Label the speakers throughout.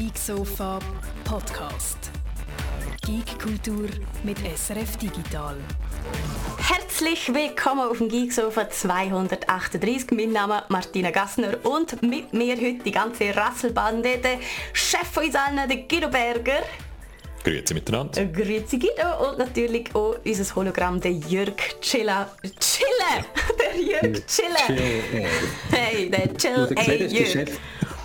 Speaker 1: Geek Sofa Podcast. Geek Kultur mit SRF Digital.
Speaker 2: Herzlich willkommen auf dem Geek Sofa 238. Mein Name ist Martina Gassner und mit mir heute die ganze Rasselbande, der Chef von uns allen, der Guido Berger.
Speaker 3: Grüezi miteinander.
Speaker 2: Äh, Grüezi Guido und natürlich auch unser Hologramm, der Jörg Chilla. Chille! Der Jörg Chille! Hey, der Chill, ey Jörg.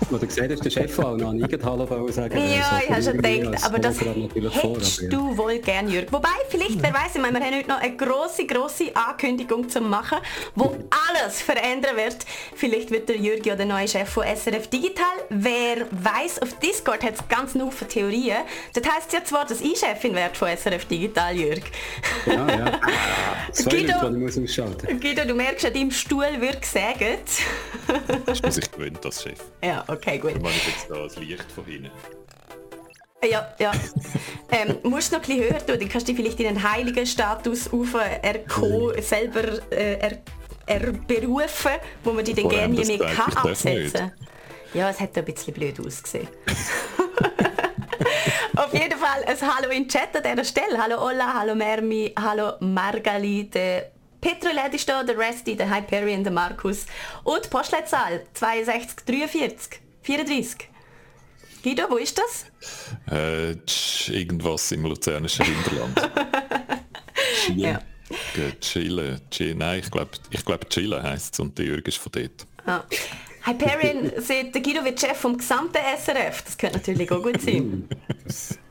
Speaker 4: Wo du gesehen hast, der Chef auch noch nie Hallo sagen.
Speaker 2: Ja, ich habe schon gedacht, aber das hättest
Speaker 4: vor, aber ja.
Speaker 2: du wohl gern, Jörg. Wobei, vielleicht, wer weiß, ich meine, wir haben heute noch eine grosse, grosse Ankündigung zu machen, wo alles verändern wird. Vielleicht wird der Jörg ja der neue Chef von SRF Digital. Wer weiß, auf Discord hat es ganz Haufen Theorien. Das heisst ja zwar, dass ich Chefin werde von SRF Digital, Jörg.
Speaker 4: Ja, ja. Zwei
Speaker 2: Guido.
Speaker 4: Leute, ich muss ausschalten.
Speaker 2: Guido, du merkst, an deinem Stuhl wird gesägt.
Speaker 3: Ist man sich gewöhnt als Chef.
Speaker 2: ja, okay, gut.
Speaker 3: Ich meine jetzt da das Licht von hinten.
Speaker 2: Ja, ja. Ähm, musst noch ein bisschen höher tun, dann kannst du dich vielleicht in einen heiligen Status auf selber äh, er, er berufen, wo man dich dann gerne
Speaker 3: das
Speaker 2: mehr kann
Speaker 3: ich
Speaker 2: absetzen Ja, es hat ein bisschen blöd ausgesehen. Auf jeden Fall ein Hallo in Chat an dieser Stelle. Hallo Olla, hallo Mermi, hallo Margali, der Petroled ist da, der Resty, der Hyperion, der Markus und die Postleitzahl 62 43 34. Guido, wo ist das?
Speaker 3: Äh, tsch, irgendwas im luzernischen Hinterland. Chillen.
Speaker 2: Ja.
Speaker 3: Ge- Chillen. Chi- Nein, ich glaube, ich glaub, Chillen heisst es und der Jürg ist von dort.
Speaker 2: Ah. Hyperion sieht, der Guido wird Chef vom gesamten SRF. Das könnte natürlich auch gut sein.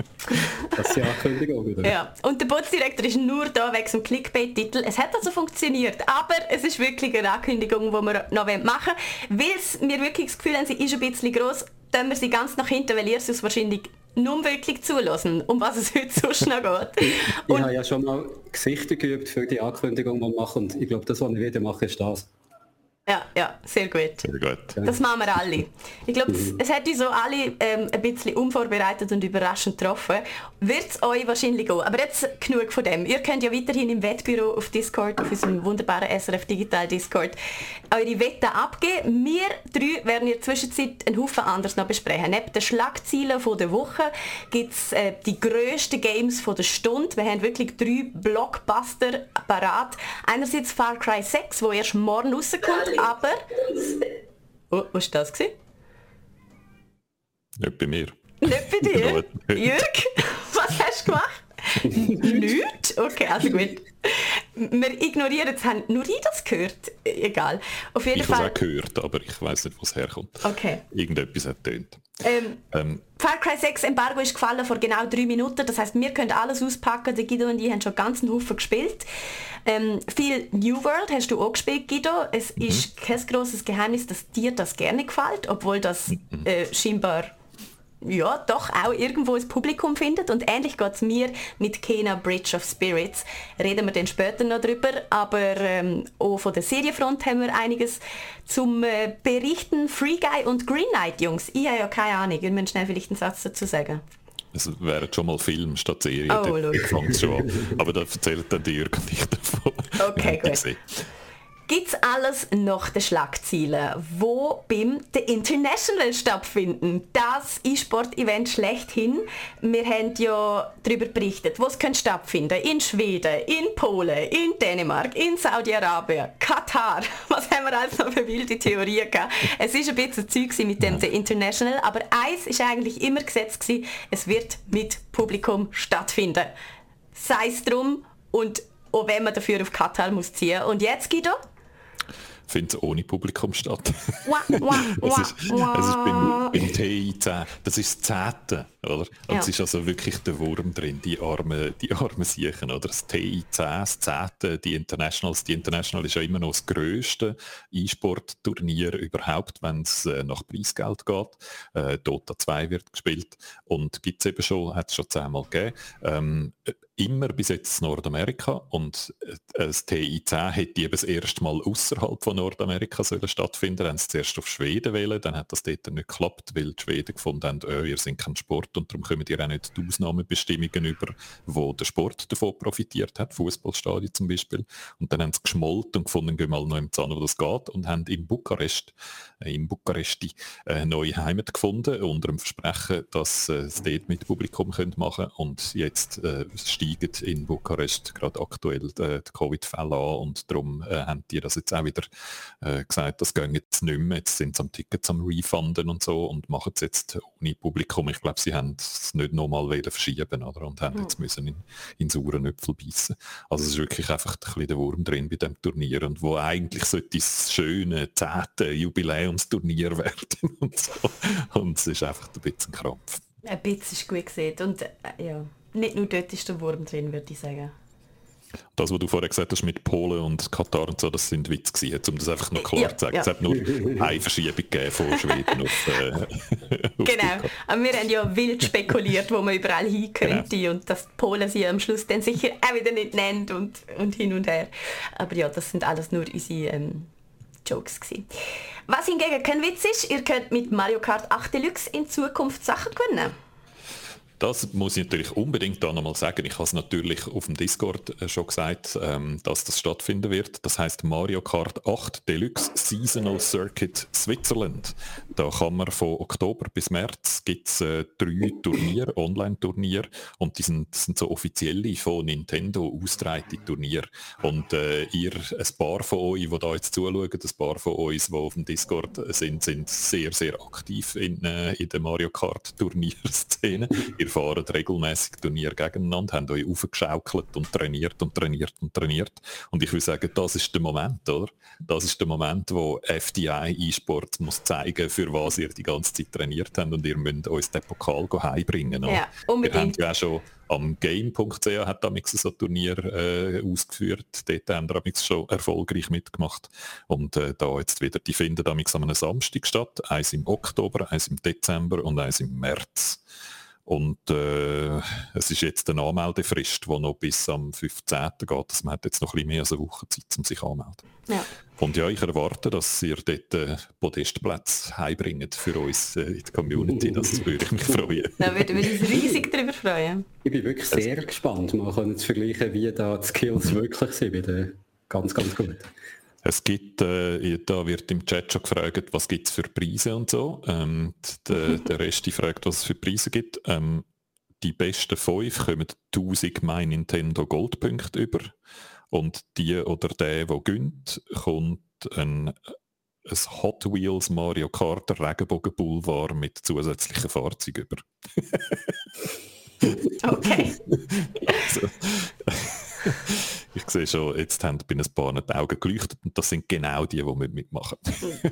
Speaker 4: Das ist die Ankündigung wieder.
Speaker 2: Ja. Und der Bootsdirektor ist nur da wegen dem Clickbait-Titel. Es hat also funktioniert, aber es ist wirklich eine Ankündigung, die wir noch machen wollen. Weil wir wirklich das Gefühl haben, sie ist ein bisschen gross, tun wir sie ganz nach hinten, weil ihr es wahrscheinlich nur wirklich zulassen, um was es heute sonst noch geht.
Speaker 4: Ich
Speaker 2: Und
Speaker 4: habe ja schon mal Gesichter geübt für die Ankündigung, die wir machen. Und ich glaube, das, was ich wieder mache, ist das.
Speaker 2: Ja, ja, sehr gut.
Speaker 3: Sehr gut.
Speaker 2: Das machen wir alle. Ich glaube, es, es hat uns so alle ähm, ein bisschen unvorbereitet und überraschend getroffen. Wird es euch wahrscheinlich auch. Aber jetzt genug von dem. Ihr könnt ja weiterhin im Wettbüro auf Discord, auf unserem wunderbaren SRF Digital Discord, eure Wetten abgeben. Wir drei werden in der Zwischenzeit einen Haufen anderes noch besprechen. Neben den Schlagzeilen von der Woche gibt es äh, die grössten Games von der Stunde. Wir haben wirklich drei Blockbuster parat. Einerseits Far Cry 6, wo erst morgen rauskommt, aber... Oh, was war das? Gewesen?
Speaker 3: Nicht bei mir.
Speaker 2: Nicht bei dir? Jürg, was hast du gemacht? Nichts? Okay, also gut. Wir ignorieren es, haben nur ich das gehört? Egal. Auf jeden
Speaker 3: Ich habe es
Speaker 2: Fall.
Speaker 3: auch gehört, aber ich weiß nicht, wo es herkommt.
Speaker 2: Okay.
Speaker 3: Irgendetwas hat tönt.
Speaker 2: Ähm,
Speaker 3: Ähm,
Speaker 2: Far Cry 6 Embargo ist gefallen vor genau drei Minuten. Das heißt, wir können alles auspacken. Der Guido und ich haben schon ganz einen Haufen gespielt. Ähm, viel New World hast du auch gespielt, Guido. Es
Speaker 3: Mhm.
Speaker 2: ist kein grosses Geheimnis, dass dir das gerne gefällt, obwohl das
Speaker 3: Mhm.
Speaker 2: äh, scheinbar ja, doch auch irgendwo das Publikum findet. Und ähnlich geht es mir mit Kena Bridge of Spirits. Reden wir dann später noch drüber. Aber ähm, auch von der Serienfront haben wir einiges zum äh, Berichten. Free Guy und Green Knight, Jungs. Ich habe ja keine Ahnung. Ihr müsst schnell vielleicht einen Satz dazu sagen.
Speaker 3: es wäre schon mal Film statt Serie.
Speaker 2: Oh,
Speaker 3: fängt's schon. Aber da erzählt dann der Jürg und ich davon.
Speaker 2: Okay, gut. Gibt's alles nach den Schlagzeilen, wo beim The International stattfinden. Das E-Sport-Event schlechthin. Wir haben ja darüber berichtet, wo es könnte stattfinden. In Schweden, in Polen, in Dänemark, in Saudi-Arabien, Katar. Was haben wir alles noch für wilde Theorien gehabt? Es ist ein bisschen Zeug mit dem The International, aber eins ist eigentlich immer gesetzt gewesen, es wird mit Publikum stattfinden. Sei es drum und auch wenn man dafür auf Katar muss ziehen. Und jetzt, Guido?
Speaker 3: Findet es ohne Publikum statt. Es ist, es ist beim, beim TI 10, das ist das Zehnte, oder? Und
Speaker 2: Ja.
Speaker 3: es ist also wirklich der Wurm drin, die armen, die armen Siechen, oder? Das TI 10, das Zehnte, die Internationals, die International ist ja immer noch das grösste E-Sport-Turnier überhaupt, wenn es äh, nach Preisgeld geht. Äh, Dota 2 wird gespielt und gibt es eben schon, hat es schon zehnmal gegeben. Ähm, immer bis jetzt Nordamerika und äh, das TI10 hätte eben das erste Mal außerhalb von Nordamerika sollen stattfinden. Haben sie zuerst auf Schweden wählen, dann hat das dort nicht geklappt, weil die Schweden gefunden haben, oh, ihr seid kein Sport und darum kommen ihr auch nicht die Ausnahmebestimmungen über, wo der Sport davon profitiert hat, Fußballstadien zum Beispiel. Und dann haben sie geschmolten und gefunden, gehen mal noch im Zahn, wo das geht und haben in Bukarest, äh, in Bukaresti eine äh, neue Heimat gefunden, unter dem Versprechen, dass äh, sie dort mit Publikum können machen und jetzt äh, steigen in Bukarest gerade aktuell äh, die Covid-Fälle an und darum äh, haben die das jetzt auch wieder äh, gesagt, das gehen jetzt nicht mehr, jetzt sind sie am Tickets am Refunden und so und machen es jetzt ohne Publikum. Ich glaube, sie haben es nicht nochmal verschieben oder? und haben jetzt müssen in, in sauren Äpfel beißen. Also es ist wirklich einfach ein bisschen der Wurm drin bei dem Turnier und wo eigentlich sollte das schöne, zehnte Jubiläumsturnier werden und so. Und es ist einfach ein bisschen Krampf.
Speaker 2: Ein bisschen ist gut gesehen und äh, ja nicht nur dort ist der Wurm drin, würde ich sagen.
Speaker 3: Das, was du vorher gesagt hast mit Polen und Katar und so, das sind Witze gewesen, um das einfach noch klar ja, zu sagen. Ja. Es hat nur eine Verschiebung gegeben von Schweden auf, äh,
Speaker 2: auf Genau, aber wir haben ja wild spekuliert, wo man überall hin könnte genau. und dass Polen sie am Schluss dann sicher auch wieder nicht nennt und, und hin und her. Aber ja, das sind alles nur unsere ähm, Jokes gewesen. Was hingegen kein Witz ist, ihr könnt mit Mario Kart 8 Deluxe in Zukunft Sachen gewinnen.
Speaker 3: Das muss ich natürlich unbedingt da nochmal sagen. Ich habe es natürlich auf dem Discord äh, schon gesagt, ähm, dass das stattfinden wird. Das heißt Mario Kart 8 Deluxe Seasonal Circuit Switzerland. Da kann man von Oktober bis März gibt es äh, drei Turniere, Online-Turniere und die sind, sind, so offizielle von Nintendo ausgetragene Turniere. Und äh, ihr, ein paar von euch, die da jetzt zuschauen, ein paar von uns, die auf dem Discord sind, sind sehr, sehr aktiv in, äh, in der Mario Kart Turnierszene ihr fahrt regelmäßig Turnier gegeneinander, habt euch aufgeschaukelt und trainiert und trainiert und trainiert. Und ich würde sagen, das ist der Moment, oder? Das ist der Moment, wo FDI E-Sport muss zeigen, für was ihr die ganze Zeit trainiert habt und ihr müsst uns den Pokal heimbringen.
Speaker 2: Ja, unbedingt.
Speaker 3: Wir haben ja schon am Game.ch hat damals so ein Turnier äh, ausgeführt. Dort haben wir schon erfolgreich mitgemacht. Und äh, da jetzt wieder, die finden an einem Samstag statt. Eins im Oktober, eins im Dezember und eins im März. Und äh, es ist jetzt eine Anmeldefrist, die noch bis am 15. geht. Also man hat jetzt noch ein bisschen mehr als eine Woche Zeit, um sich anzumelden. Ja. Und ja, ich erwarte, dass ihr dort äh, Podestplätze heimbringt für uns äh, in der Community. Das würde ich mich freuen.
Speaker 2: Da würden wir uns riesig darüber freuen.
Speaker 4: Ich bin wirklich sehr das gespannt. Man kann zu vergleichen, wie da die Skills wirklich sind. Ganz, ganz gut.
Speaker 3: Es gibt, äh, da wird im Chat schon gefragt, was gibt es für Preise und so. Ähm, der, der Rest fragt, was es für Preise gibt. Ähm, die besten fünf kommen 1000 My Nintendo Goldpunkte über und die oder der, der gönnt, kommt ein, ein Hot Wheels Mario Kart Regenbogen Boulevard mit zusätzlichen Fahrzeugen über.
Speaker 2: okay.
Speaker 3: also, ich sehe schon, jetzt haben bei ein paar die Augen geleuchtet und das sind genau die, die mitmachen.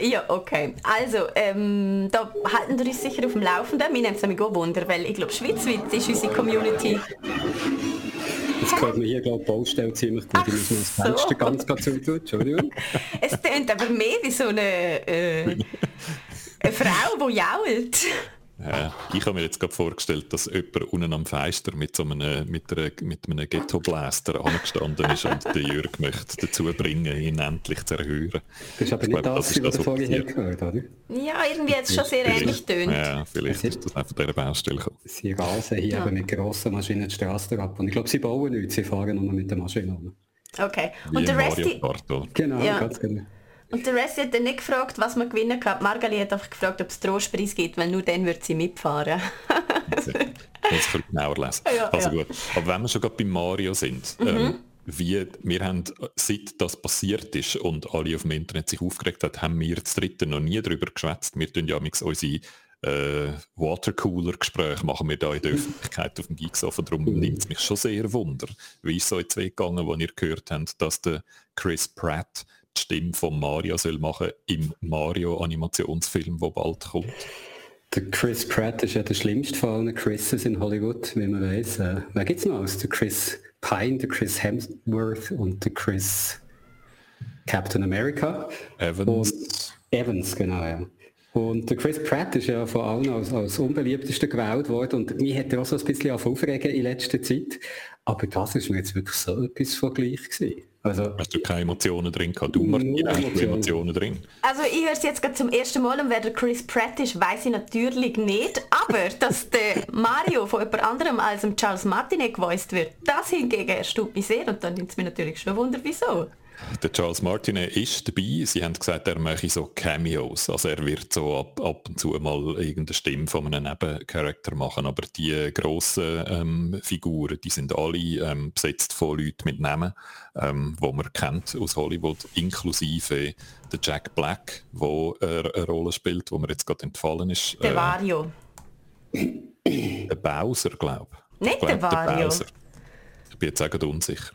Speaker 2: ja, okay. Also, ähm, da halten wir uns sicher auf dem Laufenden. Wir nehmen es nämlich auch Wunder, weil ich glaube, schweizweit ist unsere Community...
Speaker 4: Jetzt hört man hier, glaube ich, Baustelle ziemlich gut. Ich muss mal das Fenster so. ganz, ganz zutun. Entschuldigung.
Speaker 2: es tönt aber mehr wie so eine, äh, eine Frau, die jault.
Speaker 3: Ja, ich habe mir jetzt gerade vorgestellt, dass jemand unten am Fenster mit, so einem, mit, einer, mit einem Ghetto-Blaster angestanden ist und den Jürg möchte dazu bringen, ihn endlich zu erhören.
Speaker 4: Das ist aber ich nicht glaube, das, das, was du vorher gehört oder?
Speaker 2: Ja, irgendwie hat es schon sehr ähnlich tönt.
Speaker 3: Ja, vielleicht ist das einfach von dieser Baustelle gekommen.
Speaker 4: Sie rasen hier ja. mit grossen Maschinen die Straße ab und ich glaube, sie bauen nichts, sie fahren nur mit der Maschine um.
Speaker 2: Okay. Und der Rest...
Speaker 4: Genau, ja. ganz genau.
Speaker 2: Und der Rest hat dann nicht gefragt, was man gewinnen kann. Margali hat einfach gefragt, ob es Trostpreis gibt, weil nur dann wird sie mitfahren.
Speaker 3: das muss ich genauer lesen. Ja, also ja. gut. Aber wenn wir schon gerade bei Mario sind, mhm. ähm, wie, wir haben, seit das passiert ist und alle auf dem Internet sich aufgeregt haben, haben wir das dritte noch nie darüber geschwätzt. Wir tun ja unsere äh, Watercooler-Gespräche machen wir da in der Öffentlichkeit auf dem Geeksofa. Darum mhm. nimmt es mich schon sehr wunder. Wie ist es euch zwei gegangen, wo ihr gehört habt, dass der Chris Pratt die Stimme von Mario soll machen im Mario-Animationsfilm, der bald kommt.
Speaker 4: Der Chris Pratt ist ja der schlimmste von allen Chrises in Hollywood, wie man weiß. Äh, wer gibt es noch aus? Der Chris Pine, der Chris Hemsworth und der Chris Captain America.
Speaker 3: Evans. Und
Speaker 4: Evans, genau, ja. Und der Chris Pratt ist ja vor allem als, als unbeliebtester gewählt worden und mich hat er auch so ein bisschen aufregen in letzter Zeit. Aber das ist mir jetzt wirklich so etwas von gleich gewesen.
Speaker 3: Also, Hast du keine Emotionen drin gehabt? Du, Martin, hast du Emotionen drin?
Speaker 2: Also ich höre es jetzt gerade zum ersten Mal und wer der Chris Pratt ist, weiß ich natürlich nicht. Aber dass der Mario von jemand anderem als dem Charles Martinet gevoiced wird, das hingegen erstaunt mich sehr und dann nimmt es mir natürlich schon Wunder, wieso.
Speaker 3: Der Charles Martinet ist dabei. Sie haben gesagt, er mache so Cameos. Also er wird so ab, ab und zu mal irgendeine Stimme von einem Nebencharakter machen. Aber die grossen ähm, Figuren, die sind alle ähm, besetzt von Leuten mit Namen, ähm, wo man kennt aus Hollywood, inklusive der Jack Black, wo er eine Rolle spielt, wo mir jetzt gerade entfallen ist.
Speaker 2: Der äh, Vario.
Speaker 3: Der Bowser, glaube
Speaker 2: ich. Nicht glaub, der Vario. Der
Speaker 3: ich bin jetzt auch unsicher.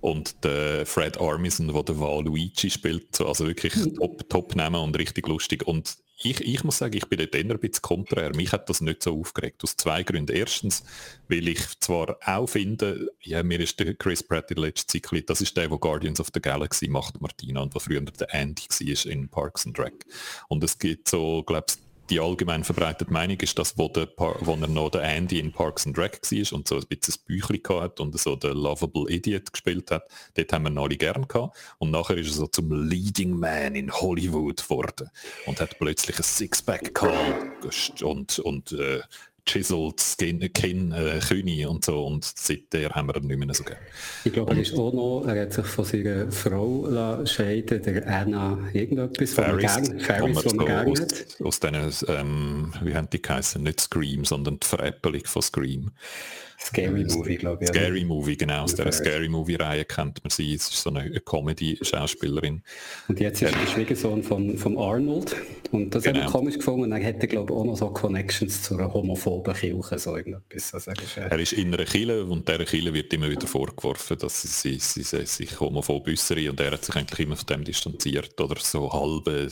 Speaker 3: Und der Fred Armisen, der den Waluigi spielt, also wirklich hm. top, top nehmen und richtig lustig. Und ich, ich muss sagen, ich bin dort eher ein bisschen konträr. Mich hat das nicht so aufgeregt. Aus zwei Gründen. Erstens, weil ich zwar auch finde, ja, mir ist der Chris Pratt in der letzten Zeit, das ist der, der Guardians of the Galaxy macht, Martina, und was früher der Andy war in Parks and Rec. Und es gibt so, glaube ich, die allgemein verbreitete Meinung ist, dass wo, der, wo er noch der Andy in Parks and Rec war und so ein bisschen ein Büchlein hat und so der Lovable Idiot gespielt hat, dort haben wir ihn alle gern gehabt. Und nachher ist er so zum Leading Man in Hollywood geworden und hat plötzlich ein Sixpack gehabt und, und äh, chiseled Skin, Kinn, äh, Kühne und so und seitdem haben wir ihn nicht mehr so gerne.
Speaker 4: Ich glaube, er ist auch noch, er hat sich von seiner Frau scheiden, der Anna irgendetwas,
Speaker 3: Ferris, von Ferris, von aus, hat. Aus diesen, ähm, wie haben die geheißen, nicht Scream, sondern die Veräppelung von Scream.
Speaker 4: Scary Movie, glaube ich.
Speaker 3: Scary Movie, genau. Aus der Scary Movie-Reihe kennt man sie. Es ist so eine Comedy-Schauspielerin.
Speaker 4: Und jetzt ist der Schwiegersohn von, von Arnold. Und das genau. habe ich komisch gefunden. Er hätte, glaube ich, auch noch so Connections zu einer homophoben Kirche. So irgendetwas. Also er,
Speaker 3: ist, äh er ist in einer Kirche und dieser Kirche wird immer wieder vorgeworfen, dass sie, sie, sie sich homophob äußere und er hat sich eigentlich immer von dem distanziert oder so halbe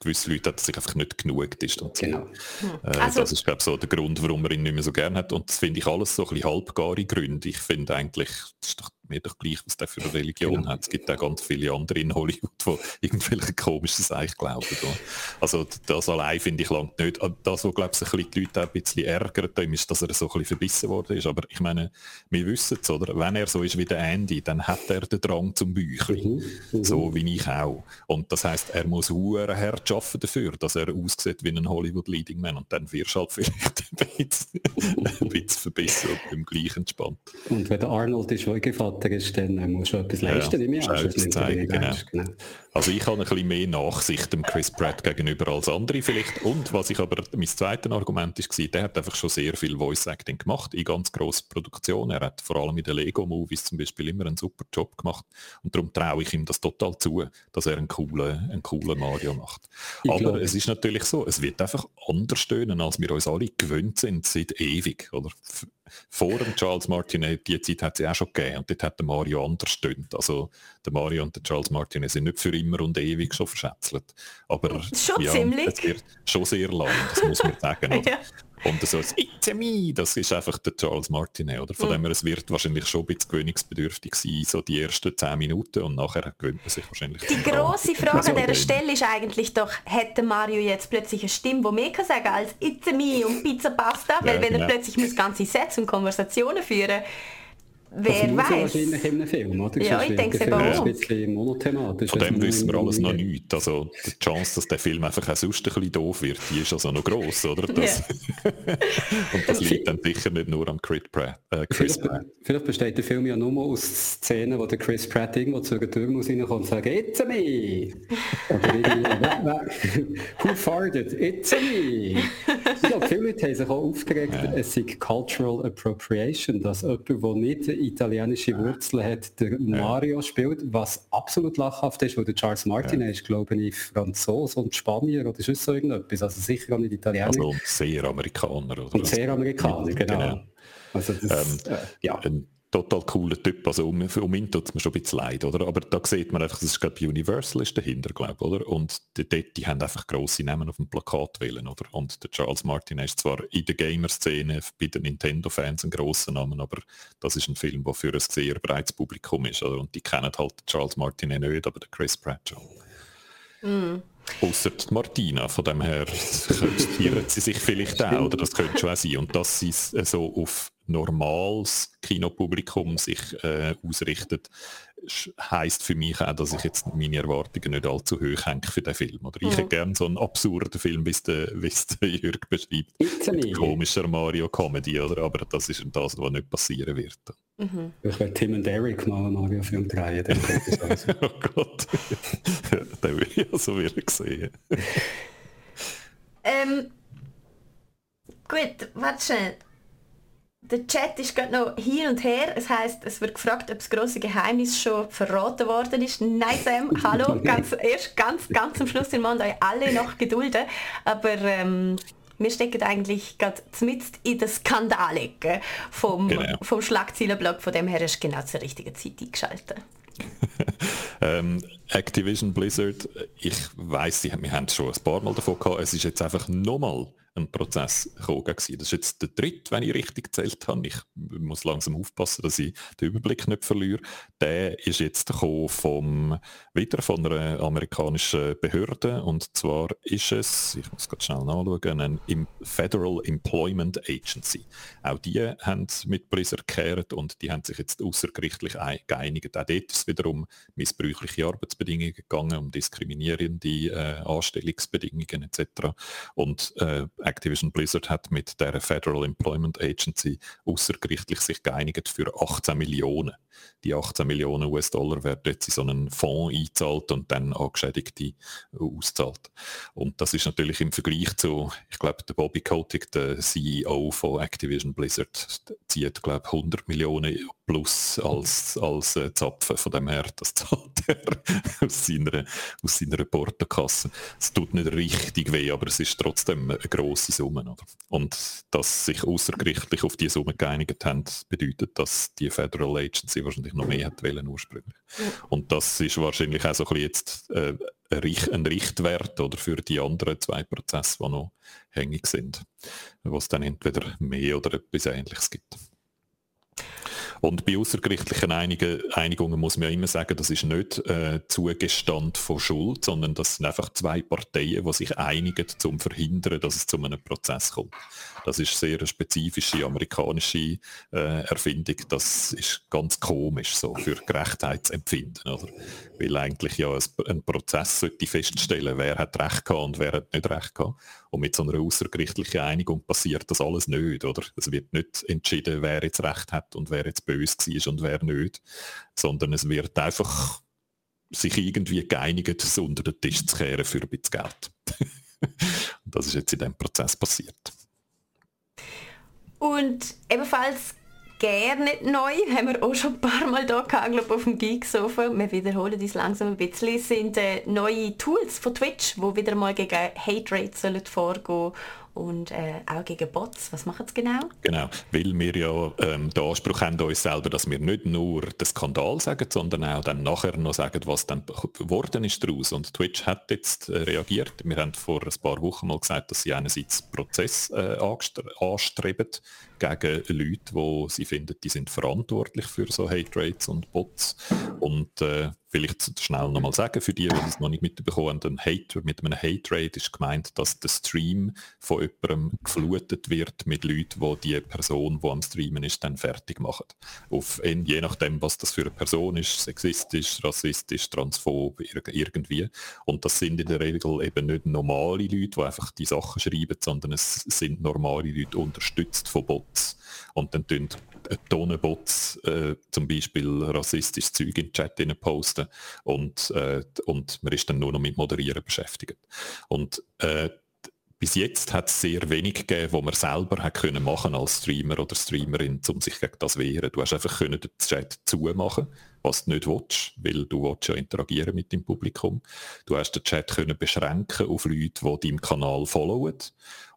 Speaker 3: gewisse Leute hat sich einfach nicht genug distanziert. Genau. Äh, also, das ist glaube ich so der Grund, warum man ihn nicht mehr so gerne hat und das finde ich alles so ein bisschen halbgare Gründe. Ich finde eigentlich, das ist doch mir doch gleich, was der für eine Religion genau. hat. Es gibt auch ganz viele andere in Hollywood, die irgendwelche komisches Eich glauben. Also das allein finde ich langt nicht. Das, was glaube ich, ein die Leute auch ein bisschen ärgert, ist, dass er so ein bisschen verbissen worden ist. Aber ich meine, wir wissen es, oder? Wenn er so ist wie der Andy, dann hat er den Drang zum Büchlein. Mhm. Mhm. So wie ich auch. Und das heißt, er muss hure hart arbeiten dafür, dass er aussieht wie ein Hollywood Leading Man. Und dann wirst du halt vielleicht ein bisschen, ein bisschen verbissen und im gleich entspannt.
Speaker 4: Und wenn der Arnold ist, wo Vater ist, dann äh, muss schon etwas leisten. Ja,
Speaker 3: ja, zeigen, genau. genau. Also ich habe ein bisschen mehr Nachsicht dem Chris Pratt gegenüber als andere vielleicht. Und was ich aber, mein zweites Argument war, der hat einfach schon sehr viel Voice Acting gemacht in ganz grossen Produktionen. Er hat vor allem in den Lego-Movies zum Beispiel immer einen super Job gemacht. Und darum traue ich ihm das total zu, dass er einen coolen, einen coolen Mario macht. Ich aber glaube. es ist natürlich so, es wird einfach anders stöhnen, als wir uns alle gewöhnt sind seit ewig. Oder? vor dem Charles Martinet, die Zeit hat es auch schon gegeben und dort hat der Mario anders stöhnt. Also der Mario und der Charles Martinet sind nicht für immer und ewig schon verschätzelt. Aber
Speaker 2: schon ja, ziemlich.
Speaker 3: es wird schon sehr lang, das muss man sagen. ja. Und so ein It's me, das ist einfach der Charles Martinet, oder? Von mm. dem her, es wird wahrscheinlich schon ein bisschen gewöhnungsbedürftig sein, so die ersten zehn Minuten und nachher gewöhnt man sich wahrscheinlich.
Speaker 2: Die grosse Frage also, an dieser Stelle ist eigentlich doch, hätte Mario jetzt plötzlich eine Stimme, die mehr kann sagen als It's me und Pizza Pasta? Weil ja, wenn genau. er plötzlich muss ganze Sätze und Konversationen führen Wer das weiß.
Speaker 4: wahrscheinlich in einem Film, oder?
Speaker 2: Ja, ich denke
Speaker 4: es auch. Ein bisschen monothematisch.
Speaker 3: Von dem wissen wir alles noch nichts. Also die Chance, dass der Film einfach auch sonst ein bisschen doof wird, die ist also noch gross, oder? Das Und das liegt dann sicher nicht nur am Chris Pratt. Äh, Chris
Speaker 4: vielleicht, Pratt. vielleicht besteht der Film ja nur aus Szenen, wo der Chris Pratt irgendwo zu einer Tür muss reinkommen und sagt, «It's a me!» Oder «Who farted? It's a me!» Ich glaube, viele Leute haben sich auch aufgeregt, ja. es sei Cultural Appropriation, dass jemand, der nicht italienische Wurzeln hat, der Mario spielt, was absolut lachhaft ist, weil der Charles Martin ist, glaube ich, Franzose und Spanier oder ist so irgendetwas, also sicher auch nicht Italiener. Also
Speaker 3: sehr Amerikaner. Oder?
Speaker 4: Und sehr Amerikaner, genau. genau.
Speaker 3: Also das, ähm, äh, ja. Ein total cooler Typ. Also um, um ihn tut es mir schon ein bisschen leid, oder? Aber da sieht man einfach, das ist glaube Universal ist dahinter, glaube oder? Und die, die, die, haben einfach grosse Namen auf dem Plakat wählen, oder? Und der Charles Martin ist zwar in der Gamer-Szene bei den Nintendo-Fans ein grosser Name, aber das ist ein Film, der für ein sehr breites Publikum ist, oder? Und die kennen halt Charles Martin nicht, aber der Chris Pratt schon.
Speaker 2: Mm.
Speaker 3: Außer Martina, von dem her irren sie sich vielleicht auch, oder das könnte schon auch sein. Und dass sie äh, so auf normales Kinopublikum sich äh, ausrichtet, heißt für mich auch, dass ich jetzt meine Erwartungen nicht allzu hoch hänge für den Film. Oder ich mhm. hätte gerne so einen absurden Film, wie es der, der Jürg beschreibt. Komischer Mario Comedy, oder? Aber das ist das, was nicht passieren wird.
Speaker 4: Mhm. Ich werde Tim und Eric mal einen Mario-Film drehen.
Speaker 3: oh Gott. den will ich also wieder sehen.
Speaker 2: ähm, gut, warte schnell der Chat ist gerade noch hin und her. Es heißt, es wird gefragt, ob das große Geheimnis schon verraten worden ist. Nein, Sam, hallo, ganz, erst ganz, ganz am Schluss. Wir müssen euch alle noch gedulden. Aber ähm, wir stecken eigentlich gerade mitten in der Skandalecke vom, genau. vom Schlagzeilenblock. Von dem her ist genau zur richtigen Zeit eingeschaltet.
Speaker 3: ähm, Activision Blizzard, ich weiß, wir haben schon ein paar Mal davon gehabt, es ist jetzt einfach nochmal ein Prozess gekommen. Das ist jetzt der dritte, wenn ich richtig gezählt habe. Ich muss langsam aufpassen, dass ich den Überblick nicht verliere. Der ist jetzt vom, wieder von einer amerikanischen Behörde und zwar ist es, ich muss gerade schnell nachschauen, ein Federal Employment Agency. Auch die haben mit Blizzard gekehrt und die haben sich jetzt außergerichtlich geeinigt. Auch dort ist es wiederum missbräuchliche Arbeitsbedingungen gegangen, um diskriminierende äh, Anstellungsbedingungen etc. Und äh, Activision Blizzard hat mit der Federal Employment Agency außergerichtlich sich geeinigt für 18 Millionen. Die 18 Millionen US-Dollar werden jetzt in so einen Fonds eingezahlt und dann an Geschädigte auszahlt. Und das ist natürlich im Vergleich zu, ich glaube, der Bobby Kotick, der CEO von Activision Blizzard, zieht, glaube ich, 100 Millionen plus als, als äh, Zapfen von dem her, das zahlt er aus seiner, aus seiner Portokasse. Es tut nicht richtig weh, aber es ist trotzdem eine grosse Summe. Oder? Und dass sich außergerichtlich auf diese Summe geeinigt haben, bedeutet, dass die Federal Agency wahrscheinlich noch mehr hat wollen ursprünglich. Und das ist wahrscheinlich auch so ein bisschen jetzt äh, ein Richtwert oder für die anderen zwei Prozesse, die noch hängig sind, wo es dann entweder mehr oder etwas Ähnliches gibt. Und bei außergerichtlichen Einigungen muss man ja immer sagen, das ist nicht äh, Zugestand von Schuld, sondern das sind einfach zwei Parteien, die sich einigen, um zu verhindern, dass es zu einem Prozess kommt. Das ist sehr eine spezifische amerikanische äh, Erfindung. Das ist ganz komisch so für Gerechtheitsempfinden, oder? Weil eigentlich ja ein Prozess sollte feststellen, wer hat Recht gehabt und wer hat nicht Recht gehabt. Und mit so einer außergerichtlichen Einigung passiert das alles nicht, oder? Es wird nicht entschieden, wer jetzt Recht hat und wer jetzt böse war und wer nicht, sondern es wird einfach sich irgendwie geeinigt, es unter den Tisch zu kehren für ein bisschen Geld. das ist jetzt in diesem Prozess passiert.
Speaker 2: Und ebenfalls gerne nicht neu, haben wir auch schon ein paar Mal hier gehabt, auf dem Geek-Sofa. Wir wiederholen das langsam ein bisschen. sind äh, neue Tools von Twitch, die wieder mal gegen Hate Rates vorgehen und äh, auch gegen Bots. Was machen sie genau?
Speaker 3: Genau, weil wir ja ähm, den Anspruch haben uns selber, dass wir nicht nur den Skandal sagen, sondern auch dann nachher noch sagen, was dann geworden ist daraus. Und Twitch hat jetzt äh, reagiert. Wir haben vor ein paar Wochen mal gesagt, dass sie einerseits Prozess äh, anstreben gegen Leute, wo sie finden, die sind verantwortlich für so Hate Rates und Bots. Und äh, vielleicht schnell nochmal sagen, für die, die es noch nicht mitbekommen haben, Hate, mit einem Hate Rate ist gemeint, dass der Stream von jemandem geflutet wird mit Leuten, die die Person, die am Streamen ist, dann fertig machen. Je nachdem, was das für eine Person ist, sexistisch, rassistisch, transphob, irgendwie. Und das sind in der Regel eben nicht normale Leute, die einfach die Sachen schreiben, sondern es sind normale Leute unterstützt von Bots. Und dann tun Tonenbots äh, zum Beispiel rassistisches Zeug in den Chat posten und, äh, und man ist dann nur noch mit Moderieren beschäftigt. Und äh, bis jetzt hat es sehr wenig gegeben, wo man selber hat können machen als Streamer oder Streamerin, um sich gegen das wehren. Du hast einfach können den Chat zumachen, was du nicht willst, weil du willst ja interagieren mit dem Publikum. Du hast den Chat können beschränken auf Leute, die deinem Kanal followen.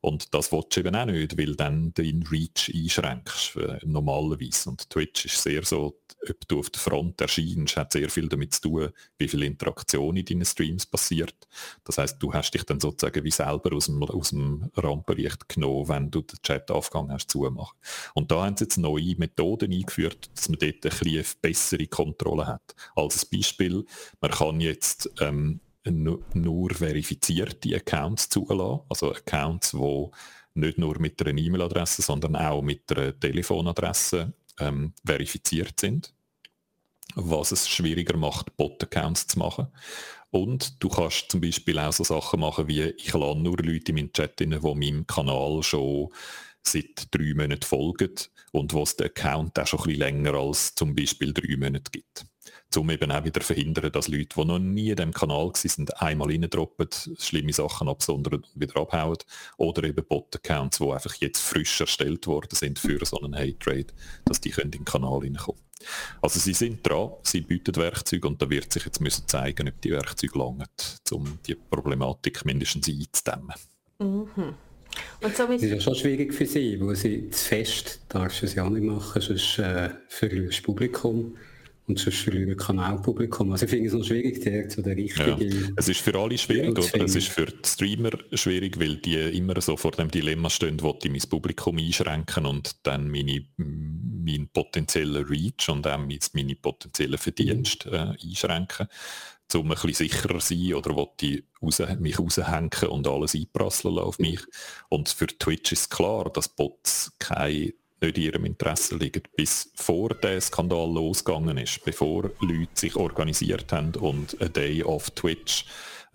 Speaker 3: Und das willst du eben auch nicht, weil dann dein Reach einschränkst, äh, normalerweise. Und Twitch ist sehr so, ob du auf der Front erscheinst, hat sehr viel damit zu tun, wie viel Interaktion in deinen Streams passiert. Das heißt, du hast dich dann sozusagen wie selber aus dem, aus dem Rampenlicht genommen, wenn du den Chat aufgegangen hast, zumachen. Und da haben sie jetzt neue Methoden eingeführt, dass man dort ein bisschen bessere Kontrolle hat. Als Beispiel, man kann jetzt ähm, nur verifizierte Accounts zulassen, also Accounts, die nicht nur mit einer E-Mail-Adresse, sondern auch mit einer Telefonadresse ähm, verifiziert sind, was es schwieriger macht, Bot-Accounts zu machen. Und du kannst zum Beispiel auch so Sachen machen wie, ich lade nur Leute in meinen Chat rein, die meinem Kanal schon seit drei Monaten folgen und wo es den Account auch schon ein bisschen länger als zum Beispiel drei Monate gibt um eben auch wieder verhindern, dass Leute, die noch nie in diesem Kanal sind, einmal reindroppen, schlimme Sachen absondern und wieder abhauen. Oder eben Bot-Accounts, die einfach jetzt frisch erstellt worden sind für so einen Hate-Trade, dass die können in den Kanal reinkommen. Also sie sind dran, sie bieten Werkzeuge und da wird sich jetzt müssen zeigen, ob die Werkzeuge langen, um die Problematik mindestens einzudämmen.
Speaker 4: Mhm. Und somit das ist ja schon schwierig für sie, weil sie zu fest darfst du es ja nicht machen, sonst äh, verlierst du Publikum und sonst verlieren Kanalpublikum. Also ich finde es noch schwierig, der zu der richtigen...
Speaker 3: Ja. Es ist für alle schwierig, oder? Es ist für die Streamer schwierig, weil die immer so vor dem Dilemma stehen, wo ich mein Publikum einschränken und dann meine, meinen potenziellen Reach und auch meine potenziellen Verdienste äh, einschränken um ein bisschen sicherer zu sein oder ich raus, mich raushängen und alles einprasseln auf mich. Und für Twitch ist klar, dass Bots keine nicht in ihrem Interesse liegen. Bis vor der Skandal losgegangen ist, bevor Leute sich organisiert haben und a Day of Twitch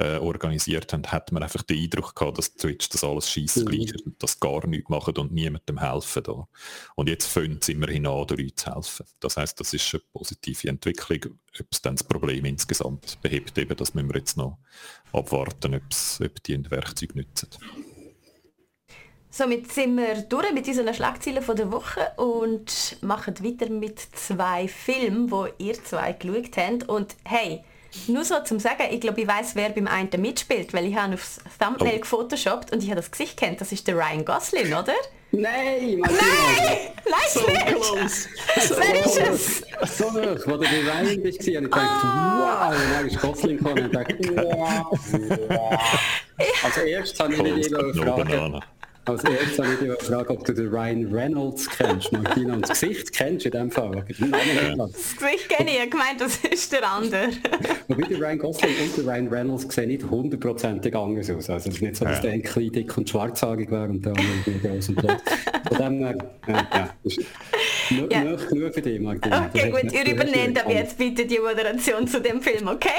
Speaker 3: äh, organisiert haben, hat man einfach den Eindruck gehabt, dass Twitch das alles scheiße gleich ist und das gar nichts macht und niemandem helfen da. Und jetzt fängt es immerhin an, den Leuten zu helfen. Das heißt, das ist eine positive Entwicklung. Ob es dann das Problem insgesamt behebt, eben, das müssen wir jetzt noch abwarten, ob die Werkzeuge nützen.
Speaker 2: Somit sind wir durch mit unseren Schlagzeilen von der Woche und machen weiter mit zwei Filmen, wo ihr zwei geschaut habt. Und hey, nur so zum sagen, ich glaube, ich weiß, wer beim einen mitspielt, weil ich habe aufs Thumbnail oh. gefotoshoppt und ich habe das Gesicht kennt. Das ist der Ryan Gosling, oder?
Speaker 4: Nein,
Speaker 2: Nein! Nein, so
Speaker 4: close. So wer ist es? So hoch, wo du bei Ryan bist, habe ich gedacht, oh. wow, dann ist Gosling gekommen und dachte, wow. Also erst habe ich nicht gefragt. Als erstes habe ich dich gefragt, ob du den Ryan Reynolds kennst. Martina, und das Gesicht kennst du in dem Fall.
Speaker 2: Das Gesicht kenne ich, ich gemeint, das ist der andere.
Speaker 4: Wobei der Ryan Gosling und der Ryan Reynolds sehen nicht hundertprozentig anders aus. Also es ist nicht so, dass ja. der ein klein, dick und schwarzhaarig wäre und der andere groß und blond. Von dem her, äh, ja, ist ja. genug für dich, Martina.
Speaker 2: Okay, gut, ihr übernehmt aber jetzt bitte die Moderation zu dem Film, okay?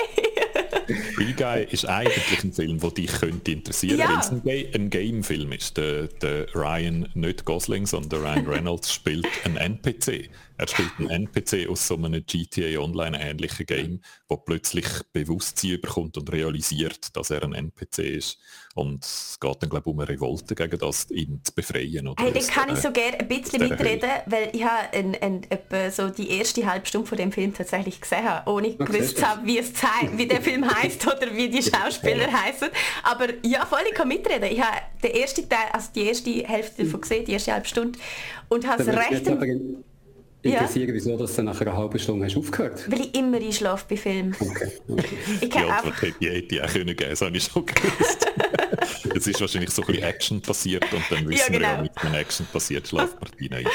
Speaker 3: Free Guy ist eigentlich ein Film, der dich könnte interessieren, ja. weil es ein, Ga ein Game-Film ist. Der, der, Ryan, nicht Gosling, sondern Ryan Reynolds spielt einen NPC. Er spielt einen NPC aus so einem GTA Online ähnlichen Game, wo plötzlich Bewusstsein bekommt und realisiert, dass er ein NPC ist. Und es geht dann glaube ich um eine Revolte gegen das, ihn zu befreien. Oder
Speaker 2: hey, dann kann ich so gerne ein bisschen mitreden, weil ich habe ein, ein, etwa so die erste halbe Stunde von dem Film tatsächlich gesehen habe, ohne okay. gewusst zu haben, wie, es wie der Film heißt oder wie die Schauspieler heißen. Aber ja, voll, ich kann mitreden. Ich habe den ersten Teil, also die erste Hälfte davon gesehen, die erste halbe Stunde, und habe es recht
Speaker 4: interessieren, ja. wieso dass du nach einer halben Stunde hast aufgehört
Speaker 2: Weil ich immer einschlafe bei Filmen.
Speaker 4: Okay, okay.
Speaker 3: Ich die Antwort hätte, hätte ich auch können geben das habe ich schon gewusst. es ist wahrscheinlich so ein bisschen Action passiert und dann wissen ja, genau. wir ja, mit wenn Action passiert, schlaft Martina ein.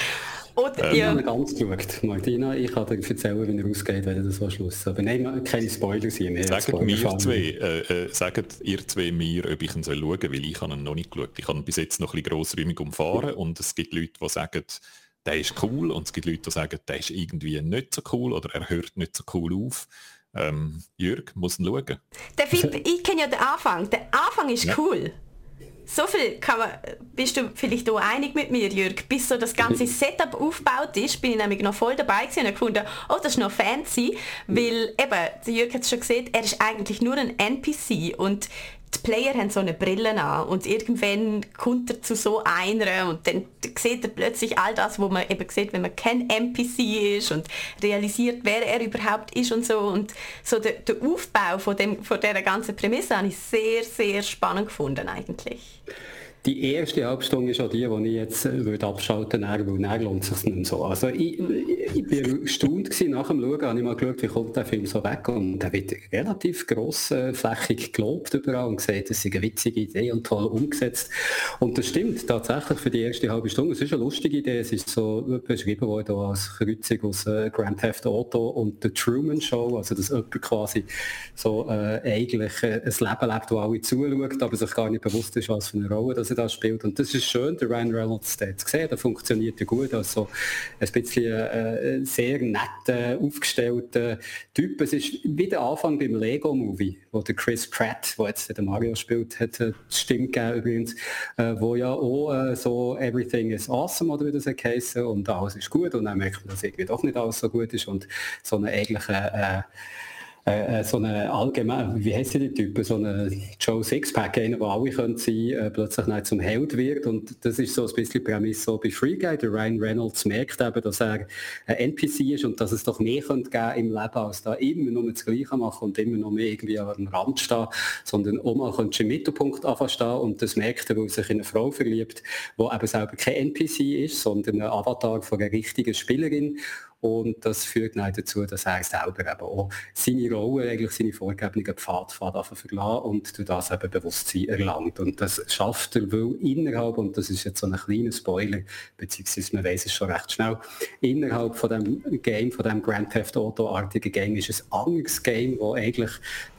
Speaker 4: Oder, ähm, ja. Ich habe ganz geschaut. Martina, ich kann dir erzählen, wie er ausgeht, wenn das war Schluss. Aber nein, keine Spoiler sein.
Speaker 3: Sagt mir zwei, äh, äh, sagt ihr zwei mir, ob ich ihn schauen soll, weil ich habe ihn noch nicht geschaut. Ich habe ihn bis jetzt noch ein bisschen grossräumig umfahren und es gibt Leute, die sagen, der ist cool und es gibt Leute, die sagen, der ist irgendwie nicht so cool oder er hört nicht so cool auf. Ähm, Jürg, muss ihn schauen.
Speaker 2: Der Film, ich kenne ja den Anfang. Der Anfang ist ja. cool. So viel kann man, bist du vielleicht auch einig mit mir, Jürg, bis so das ganze Setup aufgebaut ist, bin ich nämlich noch voll dabei gewesen und gefunden, oh, das ist noch fancy, weil eben, Jürg hat es schon gesehen, er ist eigentlich nur ein NPC und die Player haben so eine Brille an und irgendwann kommt er zu so einer und dann sieht er plötzlich all das, wo man eben sieht, wenn man kein NPC ist und realisiert, wer er überhaupt ist und so und so der, der Aufbau von, dem, von dieser ganzen Prämisse habe ich sehr, sehr spannend gefunden eigentlich.
Speaker 4: Die erste Halbstunde ist auch die, die ich jetzt äh, würde abschalten würde, weil dann lohnt es sich nicht mehr so. Also ich, ich bin erstaunt gewesen, nach dem Schauen, habe ich mal geschaut, wie kommt der Film so weg und der wird relativ grossflächig gelobt überall und gesagt, das ist eine witzige Idee und toll umgesetzt. Und das stimmt tatsächlich für die erste halbe Stunde. Es ist eine lustige Idee, es ist so beschrieben worden als Kreuzung aus äh, Grand Theft Auto und The Truman Show, also dass jemand quasi so äh, eigentlich äh, ein Leben lebt, wo alle zuschaut, aber sich gar nicht bewusst ist, was für eine Rolle das da spielt. Und das ist schön, der Ryan Reynolds hat gesehen, der funktioniert ja gut, also ein bisschen äh, sehr netter, aufgestellter Typ. Es ist wie der Anfang beim Lego-Movie, wo der Chris Pratt, der jetzt den Mario spielt, hat äh, die Stimme gegeben übrigens, äh, wo ja auch äh, so Everything is awesome, oder wie das heißt, und alles ist gut und dann merkt man, dass irgendwie doch nicht alles so gut ist und so eine eigentliche äh, äh, so eine allgemein, wie heißt die Typen, so eine Joe Sixpack, einer, wo alle können sein, äh, plötzlich nicht zum Held wird. Und das ist so ein bisschen Prämisse so bei Free Guy. Der Ryan Reynolds merkt eben, dass er ein NPC ist und dass es doch mehr könnte geben im Leben, als da immer nur das Gleiche machen und immer noch mehr irgendwie am Rand stehen, sondern mal könnte im Mittelpunkt anfangen und das merkt er, weil er sich in eine Frau verliebt, die eben selber kein NPC ist, sondern ein Avatar von einer richtigen Spielerin und das führt dazu, dass er selber eben auch seine Rolle, eigentlich seine vorgegebenen Pfadpfad verlassen und durch das eben Bewusstsein erlangt. Und das schafft er, weil innerhalb, und das ist jetzt so ein kleiner Spoiler, beziehungsweise man weiß es schon recht schnell, innerhalb von dem Game, von dem Grand Theft Auto-artigen Game ist ein anderes Game, wo eigentlich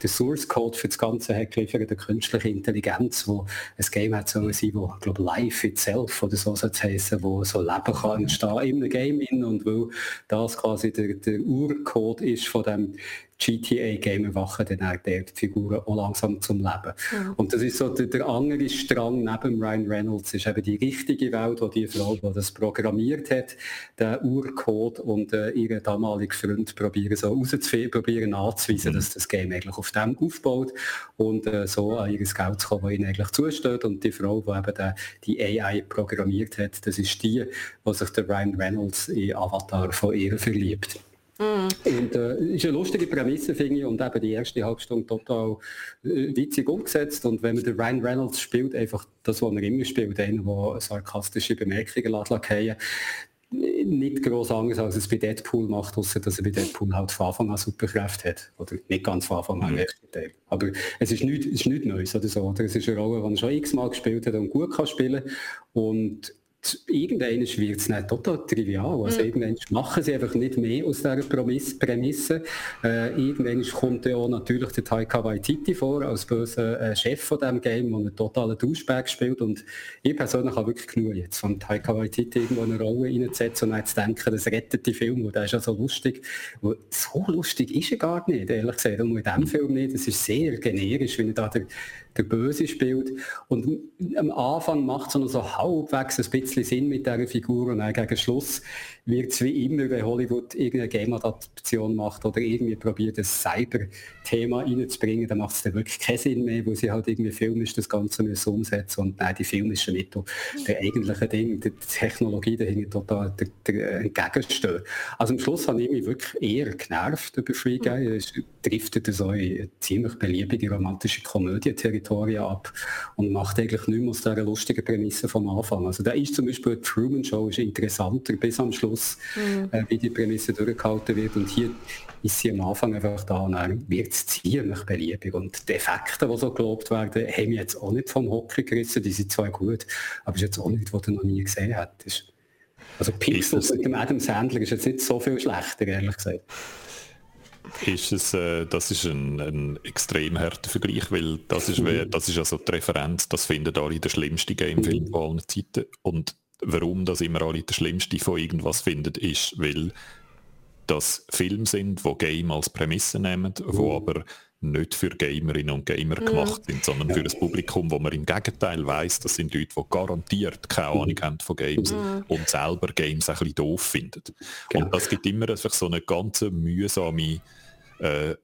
Speaker 4: der Source Code für das Ganze hat geliefert, eine künstliche Intelligenz, wo ein Game hat sollen sein, wo, glaube Life itself oder so soll es heißen, wo so Leben kann entstehen in einem Game und weil das quasi der, der Urcode ist von dem GTA-Game erwachen dann auch die Figuren auch langsam zum Leben. Ja. Und das ist so der, der andere Strang neben Ryan Reynolds, ist eben die richtige Welt, wo die Frau, die das programmiert hat, den Urcode und äh, ihren damaligen Freund probieren so rauszufinden, probieren nachzuweisen, mhm. dass das Game eigentlich auf dem aufbaut und äh, so an ihr Geld zu kommen, das ihnen eigentlich zusteht. Und die Frau, die eben den, die AI programmiert hat, das ist die, die sich der Ryan Reynolds in Avatar von ihr verliebt. Mm. Und äh, ist eine lustige Prämisse, finde ich, und eben die erste Halbstunde total äh, witzig umgesetzt. Und wenn man den Ryan Reynolds spielt, einfach das, was er immer spielt, einer, der sarkastische Bemerkungen lässt, nicht groß anders, als es bei Deadpool macht, außer dass er bei Deadpool halt von Anfang an Superkräfte hat. Oder nicht ganz von Anfang an, mhm. Teil. Aber es ist nichts, ist nichts Neues oder so. Oder? Es ist eine Rolle, die er schon x-mal gespielt hat und gut kann spielen. Und irgendwann wird es nicht total trivial. Also mhm. irgendwann machen sie einfach nicht mehr aus dieser Prämisse. Äh, irgendwann kommt ja auch natürlich der Taika Waititi vor, als böser äh, Chef von diesem Game, der einen totalen Douchebag spielt. Und ich persönlich habe wirklich genug jetzt von Taika Waititi irgendwo eine Rolle reinzusetzen und zu denken, das rettet die Film, und der ist ja so lustig. Und so lustig ist er gar nicht, ehrlich gesagt. Und in diesem Film nicht. Es ist sehr generisch, wenn er da der der Böse spielt. Und am Anfang macht es noch so halbwegs ein bisschen Sinn mit dieser Figur und dann gegen Schluss wird es wie immer, wenn Hollywood irgendeine Game-Adaption macht oder irgendwie probiert, das Cyber-Thema reinzubringen, dann macht es dann wirklich keinen Sinn mehr, wo sie halt irgendwie filmisch das Ganze müssen umsetzen und nein, die filmischen Mittel, der eigentliche Ding, die Technologie dahinter total der, der entgegenstehen. Also am Schluss habe ich mich wirklich eher genervt über Free Guy. Es driftet so in ziemlich beliebige romantische Komödie-Territorien ab und macht eigentlich nicht mehr aus dieser lustigen Prämisse vom Anfang. Also da ist zum Beispiel die Truman Show ist interessanter bis am Schluss Schluss, mhm. äh, wie die Prämisse durchgehalten wird. Und hier ist sie am Anfang einfach da und dann wird es ziemlich beliebig. Und die Effekte, die so gelobt werden, haben mich jetzt auch nicht vom Hockey gerissen. Die sind zwar gut, aber es ist jetzt auch nicht, was du noch nie gesehen hast. Also Pixels mit dem Adam Sandler ist jetzt nicht so viel schlechter, ehrlich gesagt.
Speaker 3: Ist es, äh, das ist ein, ein extrem harter Vergleich, weil das ist, mhm. das ist also die Referenz, das finden alle der schlimmste Gamefilm mhm. aller Zeiten. Und warum das immer alle das Schlimmste von irgendwas finden, ist, weil das Filme sind, wo Game als Prämisse nehmen, wo mhm. aber nicht für Gamerinnen und Gamer mhm. gemacht sind, sondern für das Publikum, wo man im Gegenteil weiß, das sind Leute, die garantiert keine Ahnung mhm. haben von Games und selber Games ein bisschen doof finden. Genau. Und das gibt immer einfach so eine ganz mühsame äh,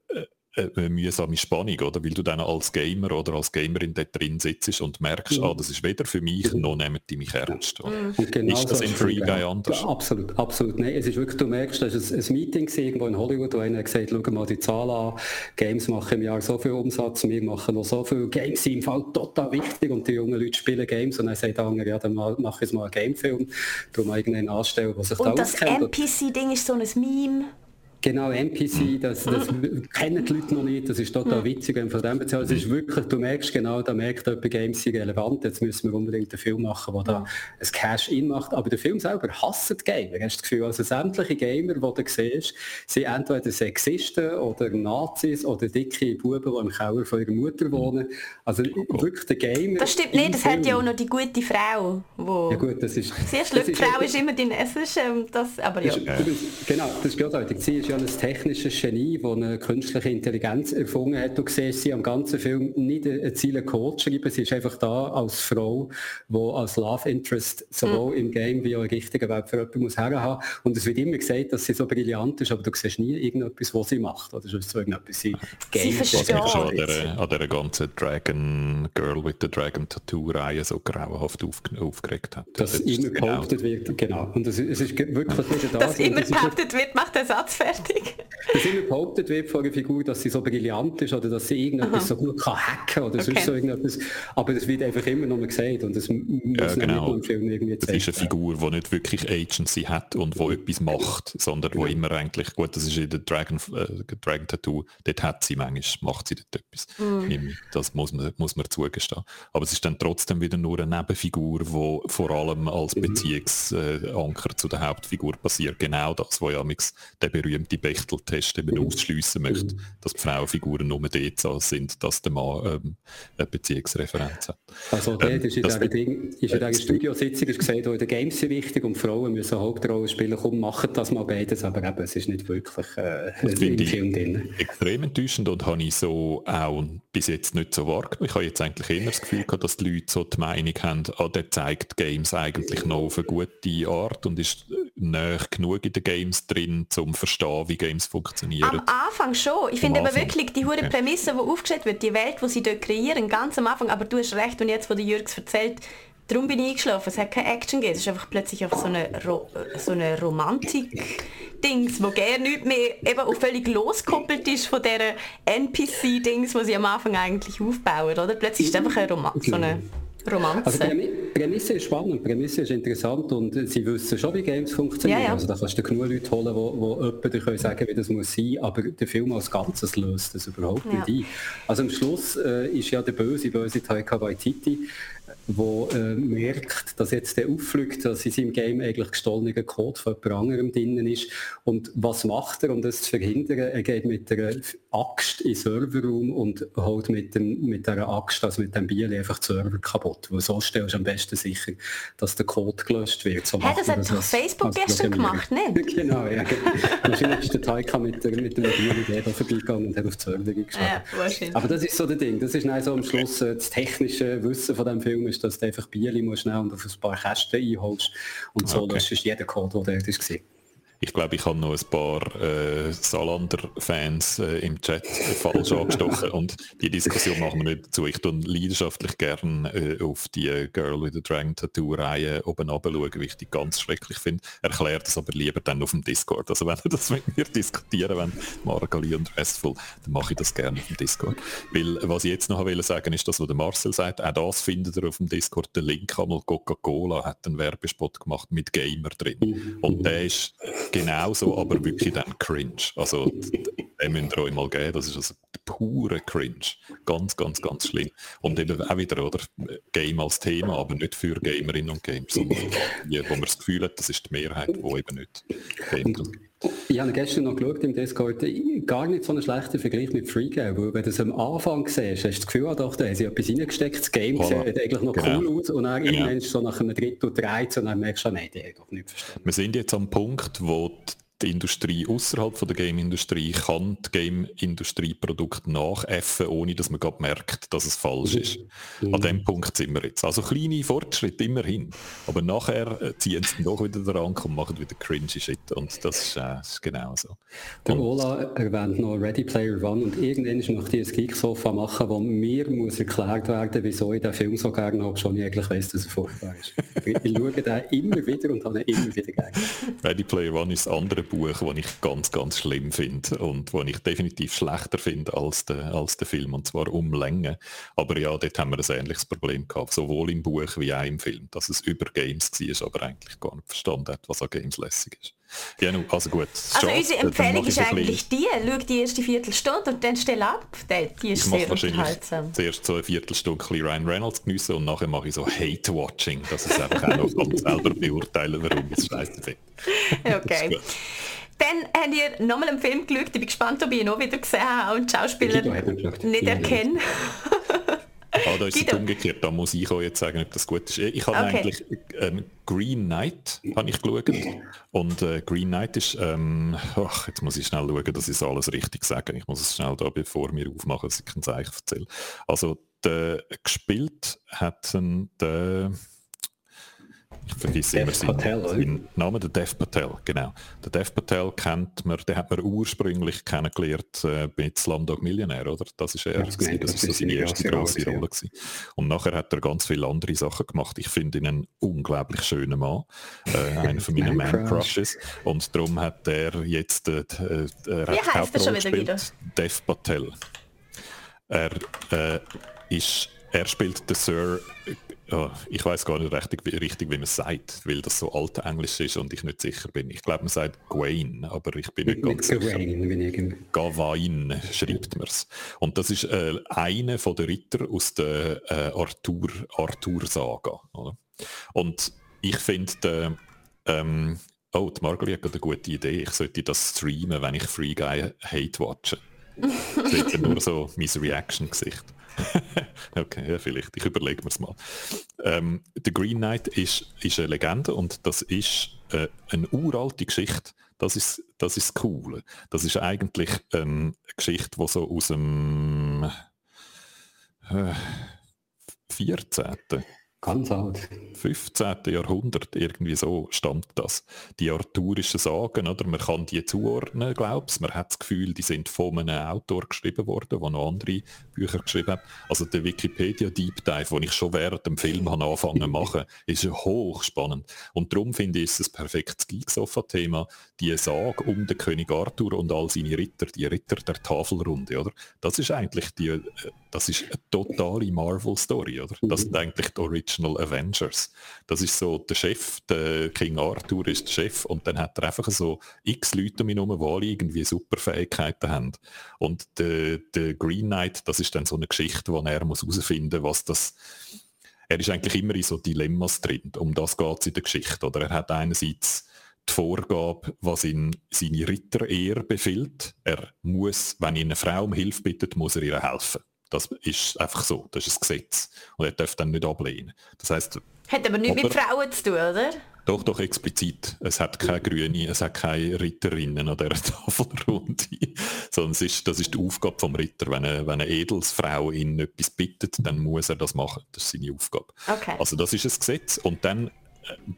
Speaker 3: eine mühsame Spannung, oder? Weil du dann als Gamer oder als Gamerin dort drin sitzt und merkst, mhm. ah, das ist weder für mich, mhm. noch nehmen die mich ernst. Mhm. Genau ist das so in Free Guy anders?
Speaker 4: Ja, absolut, absolut. Nein, es ist wirklich, du merkst, das ist ein, Meeting irgendwo in Hollywood, wo einer gesagt schau mal die Zahl an, Games machen im Jahr so viel Umsatz, wir machen noch so viel Games sind im Fall total wichtig und die jungen Leute spielen Games und dann sagt der andere, ja, dann mache ich mal einen Gamefilm, darum irgendeinen anstellen,
Speaker 2: was sich und da das NPC-Ding ist so ein Meme.
Speaker 4: Genau, NPC, das, das kennen die Leute noch nicht, das ist total witzig, wenn von dem bezahlt. Es ist wirklich, du merkst genau, da merkt jemand, Games sind relevant, jetzt müssen wir unbedingt einen Film machen, der da ein Cash-In macht. Aber der Film selber hasst die Gamer. Hast du das Gefühl, also sämtliche Gamer, die du siehst, sind entweder Sexisten oder Nazis oder dicke Buben, die im Keller von ihrer Mutter wohnen. Also wirklich der Gamer.
Speaker 2: Das stimmt nicht, das hat ja auch noch die gute Frau, wo...
Speaker 4: Ja gut, das ist...
Speaker 2: Sehr schlimm, die Frau ist immer die... Es ist, ähm, das, aber ja.
Speaker 4: Das ist, genau, das ist großartig. Sie ist ja ein technisches Genie, das eine künstliche Intelligenz erfunden hat. Du siehst sie am ganzen Film nicht eine Ziele Code schreiben, sie ist einfach da als Frau, die als Love Interest sowohl mhm. im Game wie auch in richtigen Welt für jemanden muss herhaben. Und es wird immer gesagt, dass sie so brillant ist, aber du siehst nie irgendetwas, was sie macht. Oder ist so irgendetwas
Speaker 2: sie Game. Sie versteht.
Speaker 3: an der, an der ganzen Dragon Girl with the Dragon Tattoo-Reihe so grauenhaft auf, aufgeregt hat.
Speaker 4: Dass das immer genau. behauptet genau. wird, genau. Und es, es ist wirklich
Speaker 2: wieder das. Dass immer behauptet wird, macht der Satz fertig
Speaker 4: dass immer behauptet wird von einer Figur, dass sie so brillant ist oder dass sie irgendetwas Aha. so gut kann hacken oder okay. sonst so irgendetwas. Aber das wird einfach immer noch mal gesagt und das muss ja,
Speaker 3: genau. im Film irgendwie zeigen. Das ist eine Figur, die nicht wirklich Agency hat und wo etwas macht, sondern wo immer eigentlich, gut, das ist in der Dragon, äh, Dragon Tattoo, dort hat sie manchmal, macht sie dort etwas. Mhm. Das muss man, muss man zugestehen. Aber es ist dann trotzdem wieder nur eine Nebenfigur, die vor allem als mhm. Beziehungsanker zu der Hauptfigur passiert. Genau das, wo ja der berühmte Bechteltest eben ausschliessen möchte, dass die Frauenfiguren nur dort sind, dass der Mann ähm, eine Beziehungsreferenz hat.
Speaker 4: Also dort ähm, ist in dieser, Ding, ist in dieser Studiositzung gesagt, in den Games sind wichtig und Frauen müssen Hauptrollen spielen, komm, machen das mal beides, aber eben, es ist nicht wirklich äh, im Film drin.
Speaker 3: Extrem enttäuschend und habe ich so auch bis jetzt nicht so wahrgenommen. Ich habe jetzt eigentlich eher das Gefühl gehabt, dass die Leute so die Meinung haben, ah, der zeigt Games eigentlich noch auf eine gute Art und ist näher genug in den Games drin, um zu verstehen, wie Games funktionieren.
Speaker 2: Am Anfang schon. Ich finde aber wirklich die hure Prämisse, die aufgestellt wird, die Welt, die sie dort kreieren, ganz am Anfang, aber du hast recht, und jetzt, wo der Jürgs erzählt, darum bin ich eingeschlafen, es hat keine Action gegeben, es ist einfach plötzlich auf so eine, Ro so eine Romantik-Dings, wo gerne nicht mehr eben auch völlig losgekoppelt ist von dieser NPC-Dings, wo sie am Anfang eigentlich aufbauen, oder? Plötzlich ist es einfach eine Rom so eine Romanze.
Speaker 4: Also die Prämisse ist spannend, Prämisse ist interessant und sie wissen schon, wie Games funktionieren. Ja, ja. Also da kannst du genug Leute holen, die, die jemanden sagen wie das muss sein, aber der Film als Ganzes löst das überhaupt ja. nicht ein. Also am Schluss äh, ist ja der böse, böse Taika Waititi wo äh, merkt, dass jetzt der auffliegt, dass in seinem Game eigentlich gestohlener Code von jemand anderem drinnen ist. Und was macht er, um das zu verhindern? Er geht mit einer Axt in den Serverraum und holt mit, dem, mit dieser Axt, also mit dem Bier einfach den Server kaputt. Weil so stellst du am besten sicher, dass der Code gelöscht wird. So
Speaker 2: hey, das hat doch Facebook gestern gemacht, nicht?
Speaker 4: genau, ja. Genau. Wahrscheinlich ist der Taika mit, der, mit dem Bier vorbeigegangen und hat auf den Server geschlagen. Ja, Aber das ist so der Ding. Das ist so am Schluss äh, das technische Wissen von dem Film ist, dass du einfach Bier musst und auf ein paar Kästen einholst und so okay. löscht jeder Code, der dort war.
Speaker 3: Ich glaube, ich habe noch ein paar äh, Salander-Fans äh, im Chat falsch angestochen und die Diskussion machen wir nicht dazu. Ich tue leidenschaftlich gerne äh, auf die Girl with a Dragon Tattoo-Reihe oben schauen, wie ich die ganz schrecklich finde. Erklärt das aber lieber dann auf dem Discord. Also wenn ihr das mit mir diskutieren wollt, Margali und Restful, dann mache ich das gerne auf dem Discord. Weil was ich jetzt noch will sagen ist das, was der Marcel sagt, auch das findet ihr auf dem Discord. Der Link einmal Coca-Cola hat einen Werbespot gemacht mit Gamer drin. Und der ist genauso, aber wirklich dann cringe. Also, den müsst ihr euch mal geben. Das ist also pure Cringe. Ganz, ganz, ganz schlimm. Und eben auch wieder, oder? Game als Thema, aber nicht für Gamerinnen und Games, sondern die, wo man das Gefühl hat, das ist die Mehrheit, die eben nicht
Speaker 4: gamet und ich habe gestern noch geschaut im Discord, gar nicht so ein schlechter Vergleich mit Freegame, weil wenn du es am Anfang siehst, hast du das Gefühl, ah, doch, da haben sie etwas reingesteckt, das Game voilà. sieht eigentlich noch genau. cool aus und dann genau. irgendwann so nach einem Drittel dreht und dann merkst du, ah, nein, die haben doch nicht verstanden.
Speaker 3: Wir sind jetzt am Punkt, wo die Industrie außerhalb der Game-Industrie kann die Game-Industrie Produkte nachäffen, ohne dass man gerade merkt, dass es falsch ist. Mhm. An dem Punkt sind wir jetzt. Also kleine Fortschritte immerhin. Aber nachher äh, ziehen sie doch wieder dran und machen wieder cringy Shit. Und das ist, äh, ist genau so.
Speaker 4: Der Ola erwähnt noch Ready Player One und irgendwann möchte ich ein Geek-Sofa machen, wo mir muss erklärt werden, wieso ich den Film so gerne habe, schon ich eigentlich weiss, dass er furchtbar ist. ich schaue den immer wieder und habe ihn immer wieder gerne.
Speaker 3: Ready Player One ist das andere Buch, das ich ganz, ganz schlimm finde und das ich definitiv schlechter finde als der, als der Film, und zwar um Länge. Aber ja, dort haben wir ein ähnliches Problem gehabt, sowohl im Buch wie auch im Film, dass es über Games war, aber eigentlich gar nicht verstanden hat, was an Games lässig ist. Genau, also gut.
Speaker 2: Also unsere Empfehlung ist eigentlich die, schau die erste Viertelstunde und dann stell ab. Die ist sehr unterhaltsam.
Speaker 3: Zuerst so eine Viertelstunde Ryan Reynolds geniessen und nachher mache ich so Hate-Watching, dass ich einfach auch noch selber beurteilen, warum ich es scheiße finde.
Speaker 2: Okay. Dann habt ihr nochmal einen Film geschaut. Ich bin gespannt, ob ich ihn noch wieder gesehen habe und die Schauspieler nicht erkennen.
Speaker 3: Ah, da ist es umgekehrt. Da muss ich auch jetzt sagen, ob das gut ist. Ich habe okay. eigentlich ähm, Green Knight habe ich geschaut. Und äh, Green Knight ist, ähm, ach, jetzt muss ich schnell schauen, dass ich alles richtig sage. Ich muss es schnell da, bevor wir aufmachen, dass ich ein Zeichen erzähle. Also, der, gespielt hat der ich vergesse immer seinen Namen, der Dev Patel, genau. Der Dev Patel kennt man, den hat man ursprünglich kennengelernt äh, mit Slumdog Millionär, oder? Das ist er, das, das, das ist so seine erste große Rolle. Ja. Und nachher hat er ganz viele andere Sachen gemacht. Ich finde ihn einen unglaublich schönen Mann, äh, einer von meinen Man-Crushes. Und darum hat er jetzt äh, äh,
Speaker 2: Wie heißt er schon wieder wieder?
Speaker 3: Dev Patel. Er äh, ist er spielt den Sir ja, ich weiß gar nicht richtig, richtig wie man es sagt, weil das so alt Englisch ist und ich nicht sicher bin. Ich glaube, man sagt Gawain, aber ich bin nicht ganz sicher. Gawain, Gawain schreibt man es. Und das ist äh, einer von den Ritter aus der äh, Arthur, Arthur Saga. Oder? Und ich finde, ähm, oh, die Margaret hat eine gute Idee. Ich sollte das streamen, wenn ich Free Guy Hate watche. Seht ihr nur so mein Reaction-Gesicht. okay, ja, vielleicht. Ich überlege mir es mal. Ähm, The Green Knight ist, ist eine Legende und das ist äh, eine uralte Geschichte. Das ist das ist cool. Das ist eigentlich ähm, eine Geschichte, die so aus dem äh, 14.
Speaker 4: Ganz alt.
Speaker 3: 15. Jahrhundert, irgendwie so stammt das. Die arthurischen Sagen, oder? Man kann die zuordnen, glaubst Man hat das Gefühl, die sind von einem Autor geschrieben worden, der noch andere Bücher geschrieben hat. Also der Wikipedia Deep Dive, den ich schon während dem Film habe angefangen zu machen, ist hochspannend. Und darum finde ich es ein perfektes Geeksofa-Thema, die Sage um den König Arthur und all seine Ritter, die Ritter der Tafelrunde, oder? Das ist eigentlich die, äh, das ist eine totale Marvel-Story, oder? Das sind eigentlich die Original Avengers. Das ist so der Chef, der King Arthur ist der Chef und dann hat er einfach so x Leute um ihn herum, die alle irgendwie Superfähigkeiten haben. Und der, der Green Knight, das ist dann so eine Geschichte, wo er muss herausfinden muss, was das er ist eigentlich immer in so Dilemmas drin. Um das geht es in der Geschichte. Oder er hat einerseits die Vorgabe, was ihn seine Ritter eher befiehlt. Er muss, wenn ihn eine Frau um Hilfe bittet, muss er ihr helfen. Das ist einfach so, das ist ein Gesetz. Und er darf dann nicht ablehnen. Das heißt,
Speaker 2: hat aber nichts mit Frauen zu tun, oder?
Speaker 3: Doch, doch, explizit. Es hat keine Grüne, es hat keine Ritterinnen an dieser Tafelrunde. Sondern es ist, das ist die Aufgabe vom Ritter. Wenn eine, wenn eine Edelsfrau ihn etwas bittet, dann muss er das machen. Das ist seine Aufgabe.
Speaker 2: Okay.
Speaker 3: Also das ist ein Gesetz. Und dann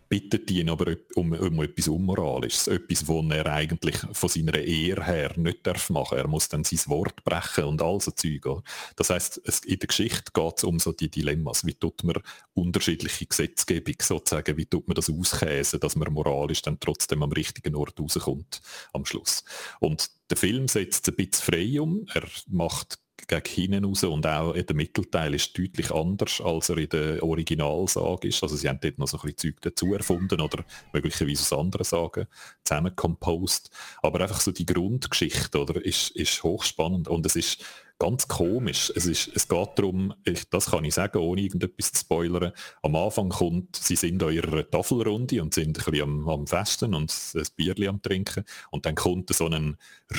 Speaker 3: bittet ihn aber um, um etwas Unmoralisches, etwas, was er eigentlich von seiner Ehre her nicht darf machen. Er muss dann sein Wort brechen und all so Zeug. Das heißt, in der Geschichte geht es um so die Dilemmas. Wie tut man unterschiedliche Gesetzgebung sozusagen, wie tut man das auskäsen, dass man moralisch dann trotzdem am richtigen Ort rauskommt am Schluss. Und der Film setzt es ein bisschen frei um. Er macht gegen hinten raus und auch der Mittelteil ist deutlich anders, als er in der Originalsage ist. Also sie haben dort noch so ein bisschen Zeug dazu erfunden oder möglicherweise aus anderen Sagen zusammenkompost. Aber einfach so die Grundgeschichte oder, ist, ist hochspannend und es ist ganz komisch. Es, ist, es geht darum, ich, das kann ich sagen, ohne irgendetwas zu spoilern, am Anfang kommt, sie sind an ihrer Tafelrunde und sind ein bisschen am, am Festen und ein Bierchen am Trinken und dann kommt so ein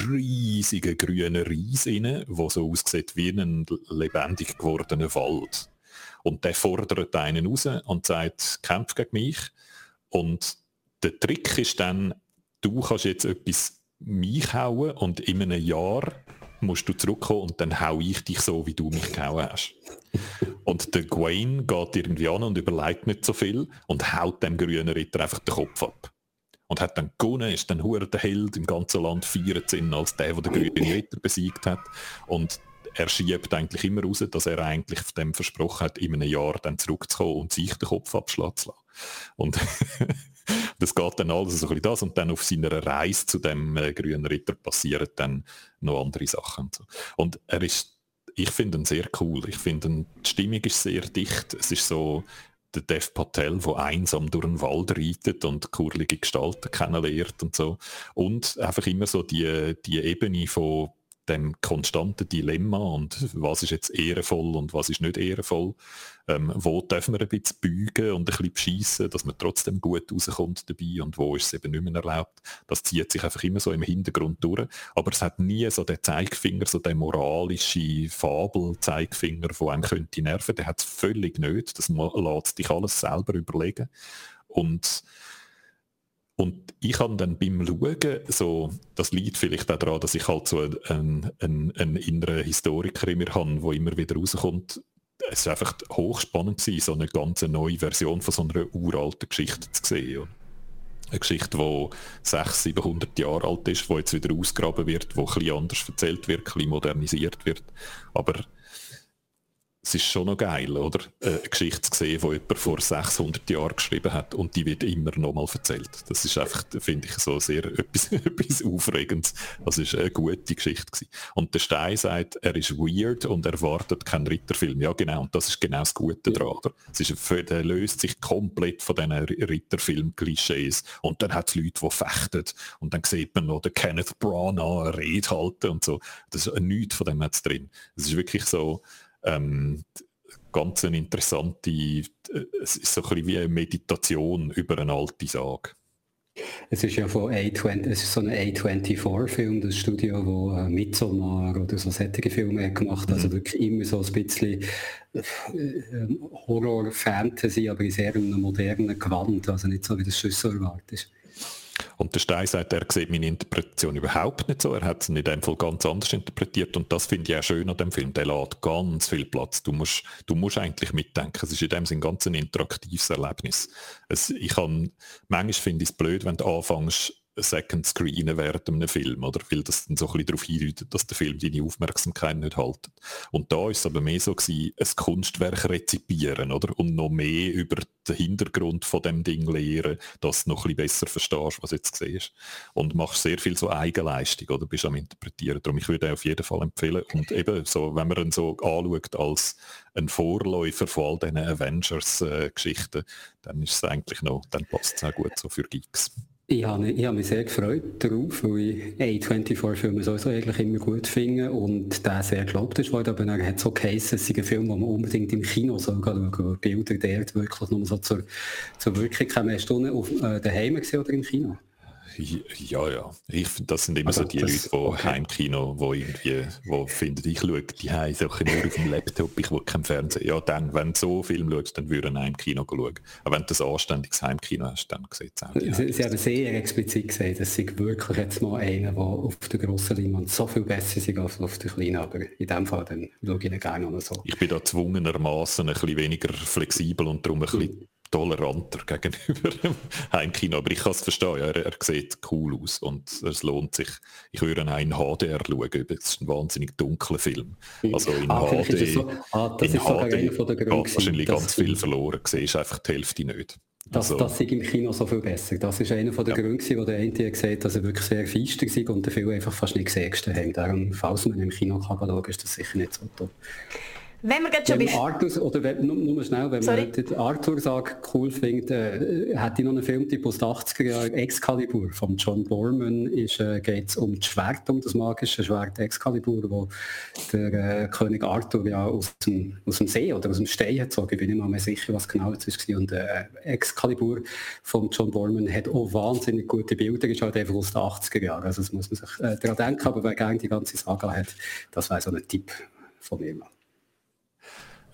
Speaker 3: riesiger grüner Reis rein, der so aussieht wie ein lebendig gewordener Wald. Und der fordert einen raus und sagt, kämpf gegen mich. Und der Trick ist dann, du kannst jetzt etwas mich hauen und in einem Jahr musst du zurückkommen und dann hau ich dich so, wie du mich gehauen hast. und der Gwaine geht irgendwie an und überlegt nicht so viel und haut dem grünen Ritter einfach den Kopf ab. Und hat dann gewonnen, ist dann hure der Held im ganzen Land, feiert ihn als der, der den grünen Ritter besiegt hat. Und er schiebt eigentlich immer raus, dass er eigentlich dem versprochen hat, in einem Jahr dann zurückzukommen und sich den Kopf abschlagen zu lassen. Und das geht dann alles so ein das und dann auf seiner Reise zu dem äh, grünen Ritter passieren dann noch andere Sachen. Und, so. und er ist, ich finde ihn sehr cool. Ich finde, die Stimmung ist sehr dicht. Es ist so der Dev Patel, der einsam durch den Wald reitet und kurlige Gestalten kennenlernt und so. Und einfach immer so die, die Ebene von dem konstanten Dilemma und was ist jetzt ehrenvoll und was ist nicht ehrenvoll. Ähm, wo dürfen wir ein bisschen bügen und ein bisschen beschissen, dass man trotzdem gut rauskommt dabei und wo ist es eben nicht mehr erlaubt. Das zieht sich einfach immer so im Hintergrund durch. Aber es hat nie so den Zeigefinger, so den moralische Fabel-Zeigefinger, der einem könnte nerven. Der hat es völlig nicht. Das lässt dich alles selber überlegen. Und und ich habe dann beim Schauen, so, das liegt vielleicht auch daran, dass ich halt so einen, einen, einen inneren Historiker in mir habe, der immer wieder rauskommt. Es war einfach hochspannend, gewesen, so eine ganz neue Version von so einer uralten Geschichte zu sehen. Eine Geschichte, die 600, 700 Jahre alt ist, die jetzt wieder ausgraben wird, die ein bisschen anders erzählt wird, ein bisschen modernisiert wird. Aber es ist schon noch geil, oder? Eine Geschichte zu sehen, die jemand vor 600 Jahren geschrieben hat und die wird immer noch mal erzählt. Das ist einfach, finde ich, so sehr etwas, etwas Aufregendes. Das ist eine gute Geschichte gewesen. Und der Stein sagt, er ist weird und erwartet keinen Ritterfilm. Ja, genau. Und das ist genau das Gute daran, oder? Es löst sich komplett von diesen Ritterfilm-Klischees. Und dann hat es Leute, die fechten. Und dann sieht man noch den Kenneth Branagh eine Rede halten und so. Das ist nichts von dem hat drin. Es ist wirklich so, ähm, ganz eine interessante, äh, es ist so ein bisschen wie eine Meditation über eine alte Sage.
Speaker 4: Es ist ja von A20, es ist so ein A24-Film, das Studio, wo äh, Midsommar oder so solche Filme gemacht hat. Also mhm. wirklich immer so ein bisschen äh, Horror, Fantasy, aber in sehr einem modernen Gewand, also nicht so wie das Schüssel erwartet
Speaker 3: und der Stein sagt, er sieht meine Interpretation überhaupt nicht so. Er hat es in dem Fall ganz anders interpretiert. Und das finde ich auch schön an dem Film. Der lädt ganz viel Platz. Du musst, du musst eigentlich mitdenken. Es ist in dem Sinne ganz ein interaktives Erlebnis. Es, ich kann, manchmal finde ich es blöd, wenn du anfängst, Second Screen während einem Film, oder? Weil das dann so ein bisschen darauf hindeutet, dass der Film deine Aufmerksamkeit nicht haltet. Und da ist es aber mehr so gewesen, ein Kunstwerk rezipieren, oder? Und noch mehr über den Hintergrund von dem Ding lehren, dass du noch ein bisschen besser verstehst, was jetzt siehst. Und machst sehr viel so Eigenleistung, oder? Bist am Interpretieren. Darum, ich würde auf jeden Fall empfehlen. Und eben so, wenn man ihn so anschaut als ein Vorläufer von all diesen Avengers-Geschichten, äh, dann ist es eigentlich noch, dann passt es auch gut so für Geeks.
Speaker 4: Ich habe, ich habe mich sehr gefreut darauf, weil ich A24-Filme sowieso eigentlich immer gut finde und der sehr gelobt ist worden, aber er hat so geheißen, es ist ein Film, den man unbedingt im Kino soll schauen soll, Bilder dort wirklich nur so zur, zur Wirkung kommen. Hast du auf äh, daheim gesehen oder im Kino?
Speaker 3: Ja, ja. Ich, das sind immer also, so die Leute, die okay. Heimkino, wo irgendwie, wo finden, ich schaue die so nur auf dem Laptop, ich will kein Fernsehen. Ja, dann, wenn du so Film schaust, dann würde ein Heimkino schauen. Aber wenn du ein anständiges Heimkino hast, dann sieht es auch
Speaker 4: die Sie, Sie haben sehr explizit gesagt, dass sie wirklich jetzt mal einer, der auf der grossen Leinwand so viel besser ist als auf der kleinen, aber in dem Fall dann schaue ich ihn gerne noch so.
Speaker 3: Ich bin da zwungenermaßen ein bisschen weniger flexibel und darum ein bisschen toleranter gegenüber dem Heimkino. Aber ich kann es verstehen, er, er, sieht cool aus und es lohnt sich. Ich würde einen HDR schauen, es ist ein wahnsinnig dunkler Film. Also in ah, HD, so, ah, das in ist HD von der geht wahrscheinlich ganz viel verloren, siehst einfach die Hälfte nicht.
Speaker 4: Das, also, das ist im Kino so viel besser. Das ist einer der ja. Gründe, wo der eine gesagt hat, dass er wirklich sehr feister war und der Film einfach fast nicht gesehen haben. Darum, falls man im Kino kann schauen, ist das sicher nicht so toll.
Speaker 2: Wenn wir schon
Speaker 4: wenn Arthur, oder wenn, nur, nur schnell, wenn Sorry? man den Arthur sagt, cool findet, äh, hat ich noch einen Filmtipp aus den 80er Jahren, Excalibur von John Borman, ist, äh, geht es um das Schwert, um das magische Schwert Excalibur, wo der äh, König Arthur ja aus dem, aus dem See oder aus dem Stein hat gezogen, ich bin nicht mal mehr sicher, was genau das war. Und äh, Excalibur von John Borman hat auch wahnsinnig gute Bilder, ist halt einfach aus den 80er Jahren, also das muss man sich äh, daran denken, aber wer gerne die ganze Saga hat, das wäre so ein Tipp von mir.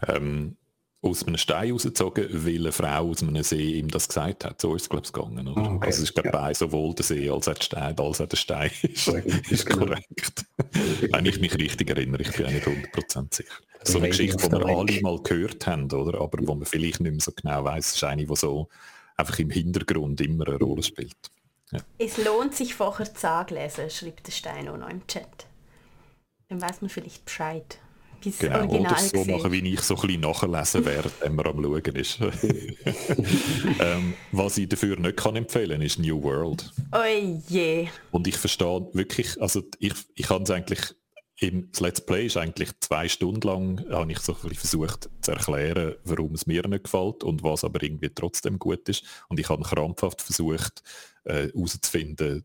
Speaker 3: Ähm, aus einem Stein rausgezogen, weil eine Frau aus einem See ihm das gesagt hat. So ist es, glaube ich, gegangen. Oder? Oh, okay. Also es ist, glaube ja. sowohl der See als auch der Stein, als auch der Stein ist, ist genau. korrekt. Wenn ich mich richtig erinnere, ich bin auch nicht 100% sicher. So eine Geschichte, die wir alle mal gehört haben, oder? aber wo man vielleicht nicht mehr so genau weiß, ist eine, die so einfach im Hintergrund immer eine Rolle spielt.
Speaker 2: Ja. Es lohnt sich vorher zu lesen, schreibt der Stein auch noch im Chat. Dann weiß man vielleicht Bescheid
Speaker 3: bis genau, Original oder so machen, wie ich so ein bisschen nachlesen werde, wenn man am Schauen ist. ähm, was ich dafür nicht kann empfehlen ist New World.
Speaker 2: Oh je.
Speaker 3: Und ich verstehe wirklich, also ich, ich kann es eigentlich, im, das Let's Play ist eigentlich zwei Stunden lang, habe ich so ein bisschen versucht zu erklären, warum es mir nicht gefällt und was aber irgendwie trotzdem gut ist. Und ich habe krampfhaft versucht herauszufinden, äh,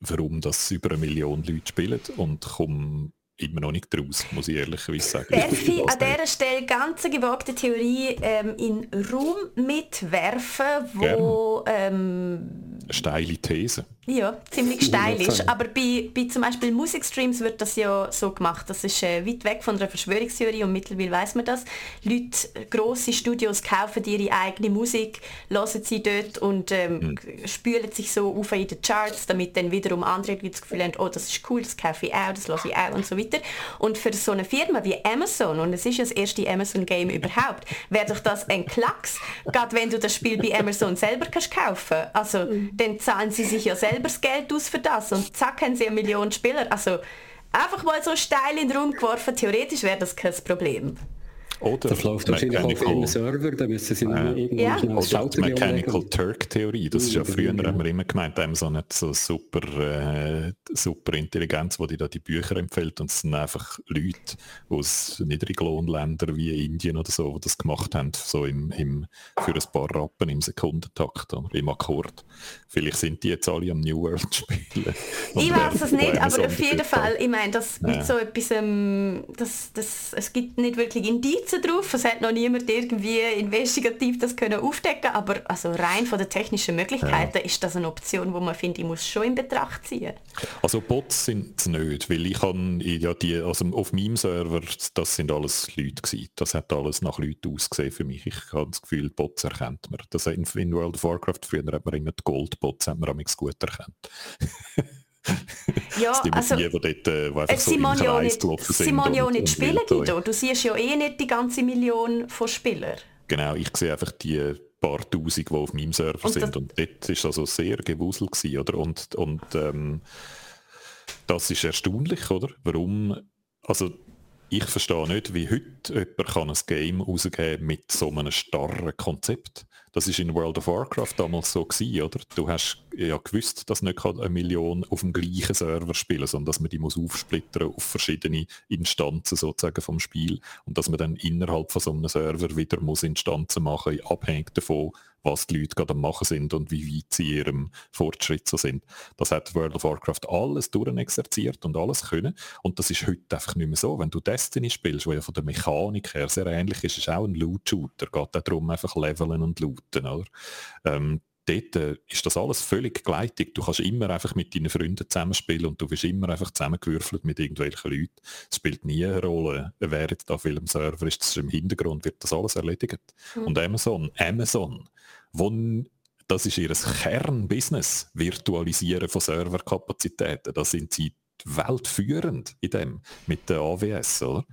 Speaker 3: warum das über eine Million Leute spielen und komme immer noch nicht draus, muss ich ehrlicherweise sagen.
Speaker 2: Darf ich an dieser Stelle ganz eine gewagte Theorie ähm, in Raum mitwerfen, wo... Ähm,
Speaker 3: Steile These.
Speaker 2: Ja, ziemlich steil ist. Aber bei, bei zum Beispiel Musikstreams wird das ja so gemacht. Das ist äh, weit weg von der Verschwörungstheorie und mittlerweile weiß man das. Leute, grosse Studios kaufen ihre eigene Musik, lassen sie dort und ähm, mhm. spülen sich so auf in den Charts, damit dann wiederum andere Leute das Gefühl haben, oh, das ist cool, das kaufe ich auch, das lasse ich auch und so weiter. Und für so eine Firma wie Amazon, und es ist ja das erste Amazon-Game überhaupt, wäre doch das ein Klacks, gerade wenn du das Spiel bei Amazon selber kannst kaufen. Also, mhm. Dann zahlen sie sich ja selber das Geld aus für das und zack haben sie eine Million Spieler. Also einfach mal so steil in den Raum geworfen, theoretisch wäre das kein Problem.
Speaker 4: Oder das läuft wahrscheinlich auf einem Server, da müssen sie äh, irgendwie ja. schnell
Speaker 3: Oder die Mechanical Turk-Theorie, das ist ja früher, genau. haben wir immer gemeint, Amazon hat so super, äh, super Intelligenz, wo die da die Bücher empfiehlt und es sind einfach Leute aus Niedriglohnländern wie Indien oder so, die das gemacht haben, so im, im, für ein paar Rappen im Sekundentakt oder im Akkord. Vielleicht sind die jetzt alle am New World spielen.
Speaker 2: Ich weiß es nicht, aber auf jeden Fall, ich meine, das mit ja. so etwas, ähm, das, das, es gibt nicht wirklich Indizien Indizien drauf. Es hat noch niemand irgendwie investigativ das können aufdecken, aber also rein von den technischen Möglichkeiten ja. ist das eine Option, wo man finde, ich muss schon in Betracht ziehen.
Speaker 3: Also Bots sind es nicht, weil ich habe ja die, also auf meinem Server, das sind alles Leute gewesen. Das hat alles nach Leuten ausgesehen für mich. Ich habe das Gefühl, Bots erkennt man. Das in, in World of Warcraft früher hat man immer die Goldbots hat man gut erkannt.
Speaker 2: Ja, also, die, die dort, äh, wo einfach so im Kreis gelaufen sind. Simon ja nicht spielen, Guido. Du siehst ja eh nicht die ganze Million von Spielern.
Speaker 3: Genau, ich sehe einfach die paar Tausend, die auf meinem Server und sind. Und dort war also sehr gewuselt gewesen, oder? Und, und ähm, das ist erstaunlich, oder? Warum, also ich verstehe nicht, wie heute jemand kann ein Game rausgeben mit so einem starren Konzept. Das ist in World of Warcraft damals so gewesen, oder? Du hast ja gewusst, dass nicht eine Million auf dem gleichen Server spielen, sondern dass man die muss aufsplittern auf verschiedene Instanzen sozusagen vom Spiel und dass man dann innerhalb von so einem Server wieder muss Instanzen machen, abhängig davon, was die Leute gerade am machen sind und wie weit sie ihrem Fortschritt so sind. Das hat World of Warcraft alles durchexerziert und alles können und das ist heute einfach nicht mehr so. Wenn du Destiny spielst, wo ja von der Mechanik her sehr ähnlich ist, ist auch ein Loot-Shooter, geht darum einfach leveln und looten, oder? Ähm, dort äh, ist das alles völlig gleitig. Du kannst immer einfach mit deinen Freunden zusammenspielen und du wirst immer einfach zusammengewürfelt mit irgendwelchen Leuten. Es spielt nie eine Rolle, wer jetzt auf welchem Server ist. Das ist im Hintergrund wird das alles erledigt. Mhm. Und Amazon, Amazon, wo das ist ihr Kernbusiness, Virtualisieren von Serverkapazitäten. Da sind sie weltführend in dem, mit der AWS. Oder?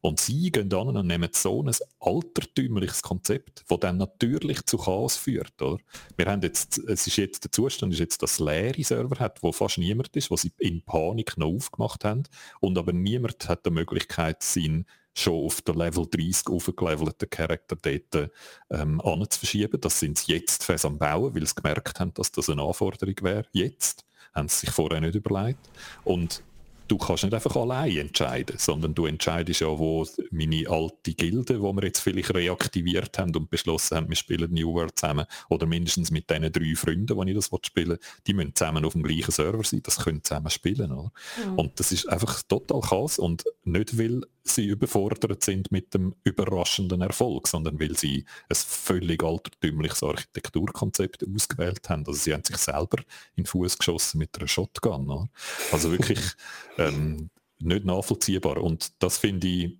Speaker 3: Und sie gehen dann und nehmen so ein altertümliches Konzept, das dann natürlich zu Chaos führt. Oder? Wir haben jetzt, es ist jetzt der Zustand, ist jetzt, dass leere Server hat, wo fast niemand ist, wo sie in Panik noch aufgemacht haben und aber niemand hat die Möglichkeit, seinen schon auf der Level 30 aufgelevelten Charakter dort ähm, anzuverschieben. Das sind sie jetzt fest am Bauen, weil sie gemerkt haben, dass das eine Anforderung wäre. Jetzt haben sie sich vorher nicht überlegt. Und du kannst nicht einfach allein entscheiden, sondern du entscheidest ja, wo meine alte Gilde, wo wir jetzt vielleicht reaktiviert haben und beschlossen haben, wir spielen New World zusammen, oder mindestens mit diesen drei Freunden, die ich das spielen will, die müssen zusammen auf dem gleichen Server sein, das können zusammen spielen. Oder? Mhm. Und das ist einfach total Chaos und nicht, weil sie überfordert sind mit dem überraschenden Erfolg, sondern weil sie ein völlig altertümliches Architekturkonzept ausgewählt haben. Also sie haben sich selber in den Fuß geschossen mit einer Shotgun. Oder? Also wirklich ähm, nicht nachvollziehbar. Und das finde ich,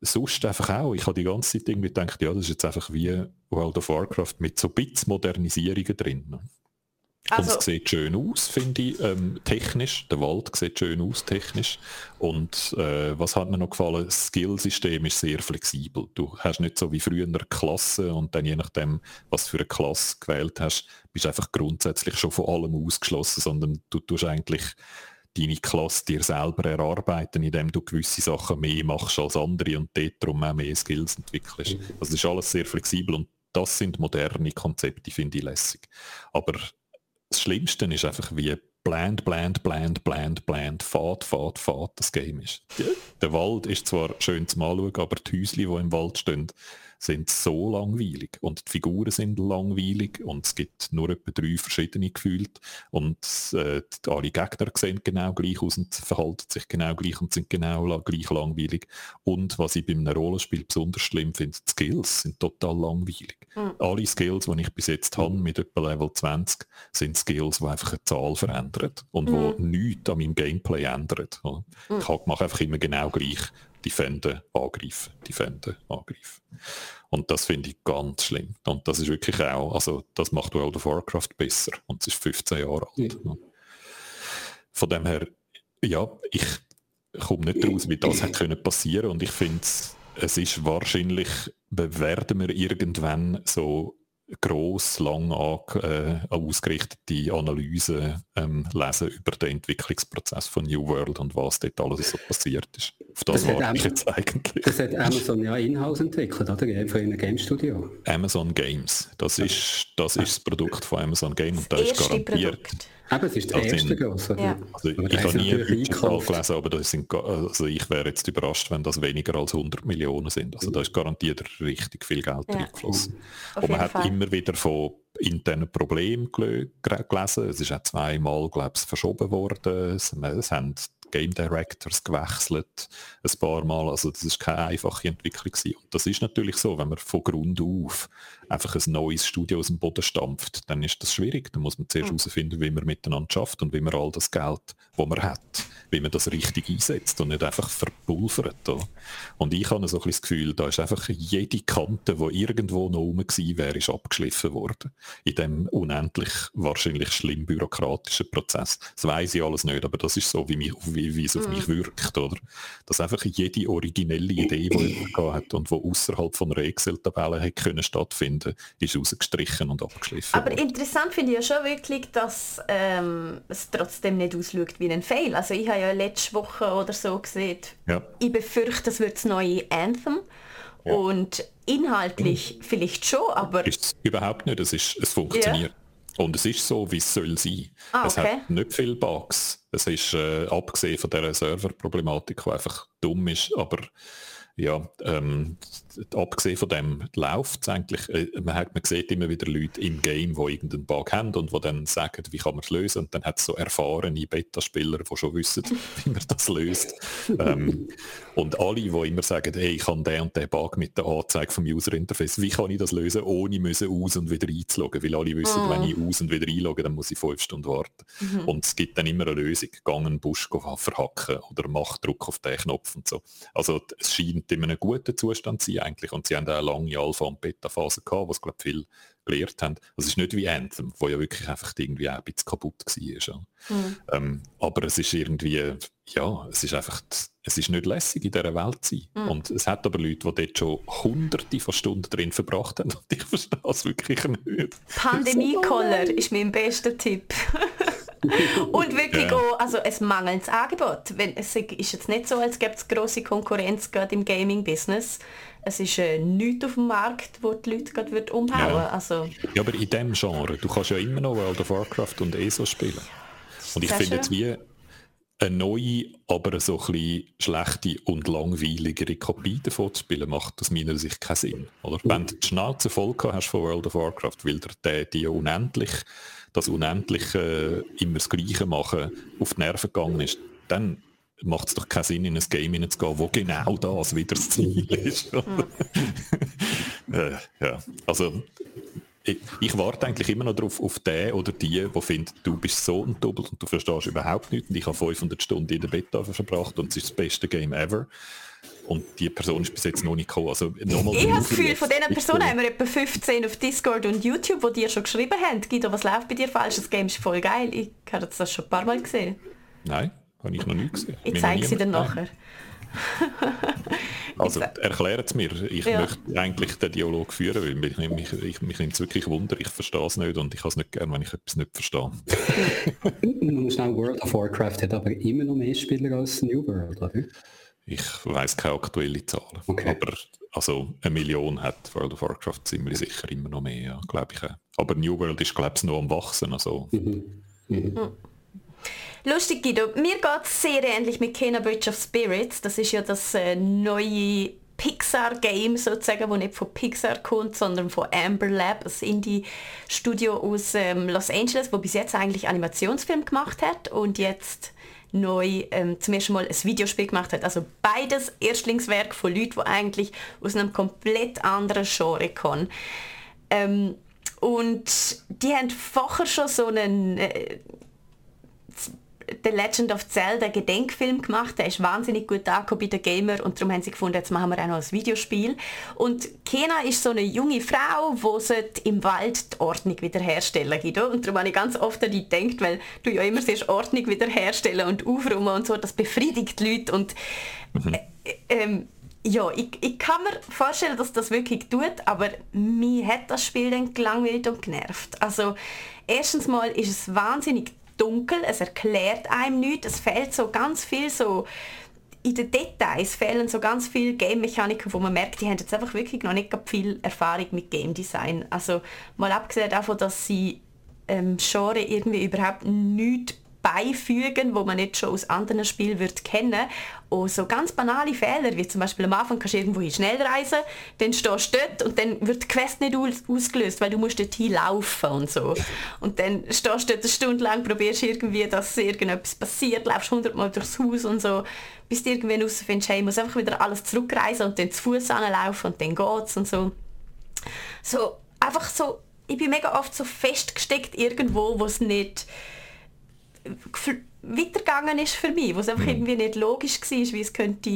Speaker 3: sonst einfach auch. Ich habe die ganze Zeit irgendwie gedacht, ja, das ist jetzt einfach wie World of Warcraft mit so ein bisschen Modernisierungen drin. Ne? Also, und es sieht schön aus, finde ich, ähm, technisch. Der Wald sieht schön aus, technisch. Und äh, was hat mir noch gefallen? Das Skillsystem ist sehr flexibel. Du hast nicht so wie früher eine Klasse und dann je nachdem, was für eine Klasse gewählt hast, bist du einfach grundsätzlich schon von allem ausgeschlossen, sondern du tust eigentlich deine Klasse dir selber erarbeiten, indem du gewisse Sachen mehr machst als andere und dort darum auch mehr Skills entwickelst. Mhm. Also das ist alles sehr flexibel und das sind moderne Konzepte, finde ich lässig. Aber das Schlimmste ist einfach, wie bland, bland, bland, bland, bland, fad, fad, fad das Game ist. Der Wald ist zwar schön zum Anschauen, aber die Häuschen, die im Wald stehen, sind so langweilig und die Figuren sind langweilig und es gibt nur etwa drei verschiedene gefühlt und äh, alle Gegner sehen genau gleich aus und verhalten sich genau gleich und sind genau gleich langweilig und was ich bei einem Rollenspiel besonders schlimm finde, die Skills sind total langweilig. Mhm. Alle Skills, die ich bis jetzt habe mit etwa Level 20, sind Skills, die einfach eine Zahl verändern und mhm. wo nichts an meinem Gameplay ändern. Mhm. Ich mache einfach immer genau gleich Defenden, angreifen, Defenden, angreifen. Und das finde ich ganz schlimm. Und das ist wirklich auch, also das macht World of Warcraft besser. Und es ist 15 Jahre alt. Ja. Von dem her, ja, ich komme nicht daraus, wie das hätte können passieren und ich finde, es ist wahrscheinlich, werden wir irgendwann so gross, lang äh, ausgerichtete Analysen ähm, lesen über den Entwicklungsprozess von New World und was dort alles so passiert ist.
Speaker 4: Auf das, das warte ich jetzt eigentlich. Das hat Amazon ja in-house entwickelt, oder? Von einem Game Studio.
Speaker 3: Amazon Games. Das ist das, ist das Produkt von Amazon Games und da ist garantiert. Produkt.
Speaker 4: Eben, es ist also erste große. Ja.
Speaker 3: Also ich habe nie Budgetzahl gelesen, aber das sind, also ich wäre jetzt überrascht, wenn das weniger als 100 Millionen sind. Also da ist garantiert richtig viel Geld ja. reingeflossen. Und man hat Fall. immer wieder von internen Problemen gelesen. Es ist auch zweimal, glaube ich, verschoben worden. Es, es haben Game Directors gewechselt, ein paar Mal. Also das ist keine einfache Entwicklung gewesen. Und das ist natürlich so, wenn man von Grund auf einfach ein neues Studio aus dem Boden stampft, dann ist das schwierig. Dann muss man zuerst herausfinden, wie man miteinander schafft und wie man all das Geld, das man hat, wie man das richtig einsetzt und nicht einfach verpulvert. Und ich habe so ein das Gefühl, da ist einfach jede Kante, die irgendwo noch rum gewesen wäre, ist abgeschliffen worden. In dem unendlich wahrscheinlich schlimm bürokratischen Prozess. Das weiß ich alles nicht, aber das ist so, wie, mich, wie, wie es auf mich mhm. wirkt. Oder? Dass einfach jede originelle Idee, die er hat und die außerhalb von einer Excel-Tabelle hätte stattfinden ist rausgestrichen und abgeschliffen
Speaker 2: Aber worden. interessant finde ich ja schon wirklich, dass ähm, es trotzdem nicht ausschaut wie ein Fail. Also ich habe ja letzte Woche oder so gesehen, ja. ich befürchte, es wird das neue Anthem. Ja. Und inhaltlich mhm. vielleicht schon, aber...
Speaker 3: Ist überhaupt nicht, es, ist, es funktioniert. Ja. Und es ist so, wie es soll sein. Ah, okay. Es hat nicht viele Bugs. Es ist, äh, abgesehen von dieser Serverproblematik, die einfach dumm ist, aber ja, ähm, abgesehen von dem läuft es eigentlich, äh, man, hat, man sieht immer wieder Leute im Game, die irgendeinen Bug haben und die dann sagen, wie kann man es lösen und dann hat es so erfahrene Beta-Spieler, die schon wissen, wie man das löst. ähm, und alle, die immer sagen, hey, ich kann den und den Bug mit der Anzeige vom User-Interface, wie kann ich das lösen, ohne müssen aus- und wieder einzuloggen, weil alle wissen, oh. wenn ich aus- und wieder einlogge, dann muss ich fünf Stunden warten. Mhm. Und es gibt dann immer eine Lösung, gang einen Busch verhacken oder mach Druck auf den Knopf und so. Also es scheint in einem guten Zustand zu sein eigentlich. Und sie haben auch eine lange Alpha- und Beta-Phase gehabt, was glaube viel gelernt haben. Das ist nicht wie Anthem, wo ja wirklich einfach irgendwie auch ein bisschen kaputt war. Mhm. Ähm, aber es ist irgendwie, ja, es ist einfach, es ist nicht lässig in dieser Welt zu sein. Mhm. Und es hat aber Leute, die dort schon hunderte von Stunden drin verbracht haben und ich verstehe es wirklich nicht.
Speaker 2: Pandemie-Collar ist mein bester Tipp. und wirklich ja. auch, also es mangelt Angebot. Wenn, es ist jetzt nicht so, als gäbe es grosse Konkurrenz gerade im Gaming-Business. Es ist äh, nichts auf dem Markt, wo die Leute gerade wird umhauen ja. Also,
Speaker 3: ja, aber in dem Genre, du kannst ja immer noch World of Warcraft und ESO spielen. Und ich finde jetzt wie eine neue, aber so ein bisschen schlechte und langweiligere Kopie davon zu spielen, macht aus meiner Sicht keinen Sinn. Oder? Wenn du die Schnauze voll hast von World of Warcraft, weil der die unendlich das Unendliche immer das Gleiche machen, auf die Nerven gegangen ist, dann macht es doch keinen Sinn, in ein Game hineinzugehen, wo genau das wieder das Ziel ist. äh, ja, also ich, ich, warte eigentlich immer noch darauf, auf den oder die, die findet, du bist so ein Double und du verstehst überhaupt nichts und ich habe 500 Stunden in der Beta verbracht und es ist das beste Game ever. Und die Person ist bis jetzt noch nicht gekommen. Also,
Speaker 2: ich habe das Gefühl, von diesen Personen haben wir etwa 15 auf Discord und YouTube, die dir schon geschrieben haben. Guido, was läuft bei dir falsch? Das Game ist voll geil. Ich habe das schon ein paar Mal gesehen.
Speaker 3: Nein, habe ich noch nie gesehen.
Speaker 2: Ich zeige sie dir nachher.
Speaker 3: also erklärt es mir. Ich ja. möchte eigentlich den Dialog führen, weil mich, mich, ich, mich nimmt es wirklich Wunder. Ich verstehe es nicht und ich habe es nicht gern, wenn ich etwas nicht verstehe.
Speaker 4: Nur schnell, World of Warcraft hat aber immer noch mehr Spieler als New World, oder?
Speaker 3: Ich weiß keine aktuelle Zahlen. Okay. Aber also eine Million hat World of Warcraft ziemlich sicher immer noch mehr, ja, glaube ich. Aber New World ist glaube ich noch am Wachsen. Also. Mhm. Mhm.
Speaker 2: Lustig, Guido. Mir geht es sehr ähnlich mit Kena Bridge of Spirits. Das ist ja das äh, neue Pixar-Game sozusagen, das nicht von Pixar kommt, sondern von Amber Lab, das Indie-Studio aus ähm, Los Angeles, wo bis jetzt eigentlich Animationsfilm gemacht hat und jetzt neu ähm, zum ersten Mal ein Videospiel gemacht hat. Also beides Erstlingswerk von Leuten, die eigentlich aus einem komplett anderen Genre kommen. Ähm, und die haben vorher schon so einen äh, The Legend of Zelda Gedenkfilm gemacht. Der ist wahnsinnig gut angekommen bei den Gamer und darum haben sie gefunden, jetzt machen wir auch noch ein Videospiel. Und Kena ist so eine junge Frau, die im Wald die Ordnung wiederherstellen Guido. Und darum habe ich ganz oft an die gedacht, weil du ja immer siehst, Ordnung wiederherstellen und aufräumen und so, das befriedigt die Leute und mhm. äh, ähm, ja, ich, ich kann mir vorstellen, dass das wirklich tut, aber mir hat das Spiel dann gelangweilt und genervt. Also erstens mal ist es wahnsinnig dunkel, es erklärt einem nichts, es fehlt so ganz viel so in den Details fehlen so ganz viele Game-Mechaniken, wo man merkt, die haben jetzt einfach wirklich noch nicht viel Erfahrung mit Game Design. Also mal abgesehen davon, dass sie ähm, Genre irgendwie überhaupt nichts beifügen, wo man nicht schon aus anderen Spielen wird kennen. Und so ganz banale Fehler, wie zum Beispiel am Anfang kannst du irgendwo schnell reisen, dann stehst du dort und dann wird die Quest nicht ausgelöst, weil du musst dort laufen und so. Und dann stehst du dort eine Stunde lang, probierst irgendwie, dass irgendetwas passiert, läufst hundertmal durchs Haus und so, bis du irgendwann herausfindest, hey, ich muss einfach wieder alles zurückreisen und dann zu Fuß anlaufen und dann geht's und so. So, einfach so, ich bin mega oft so festgesteckt irgendwo, wo es nicht weitergegangen ist für mich, wo es einfach mhm. irgendwie nicht logisch war, wie es könnte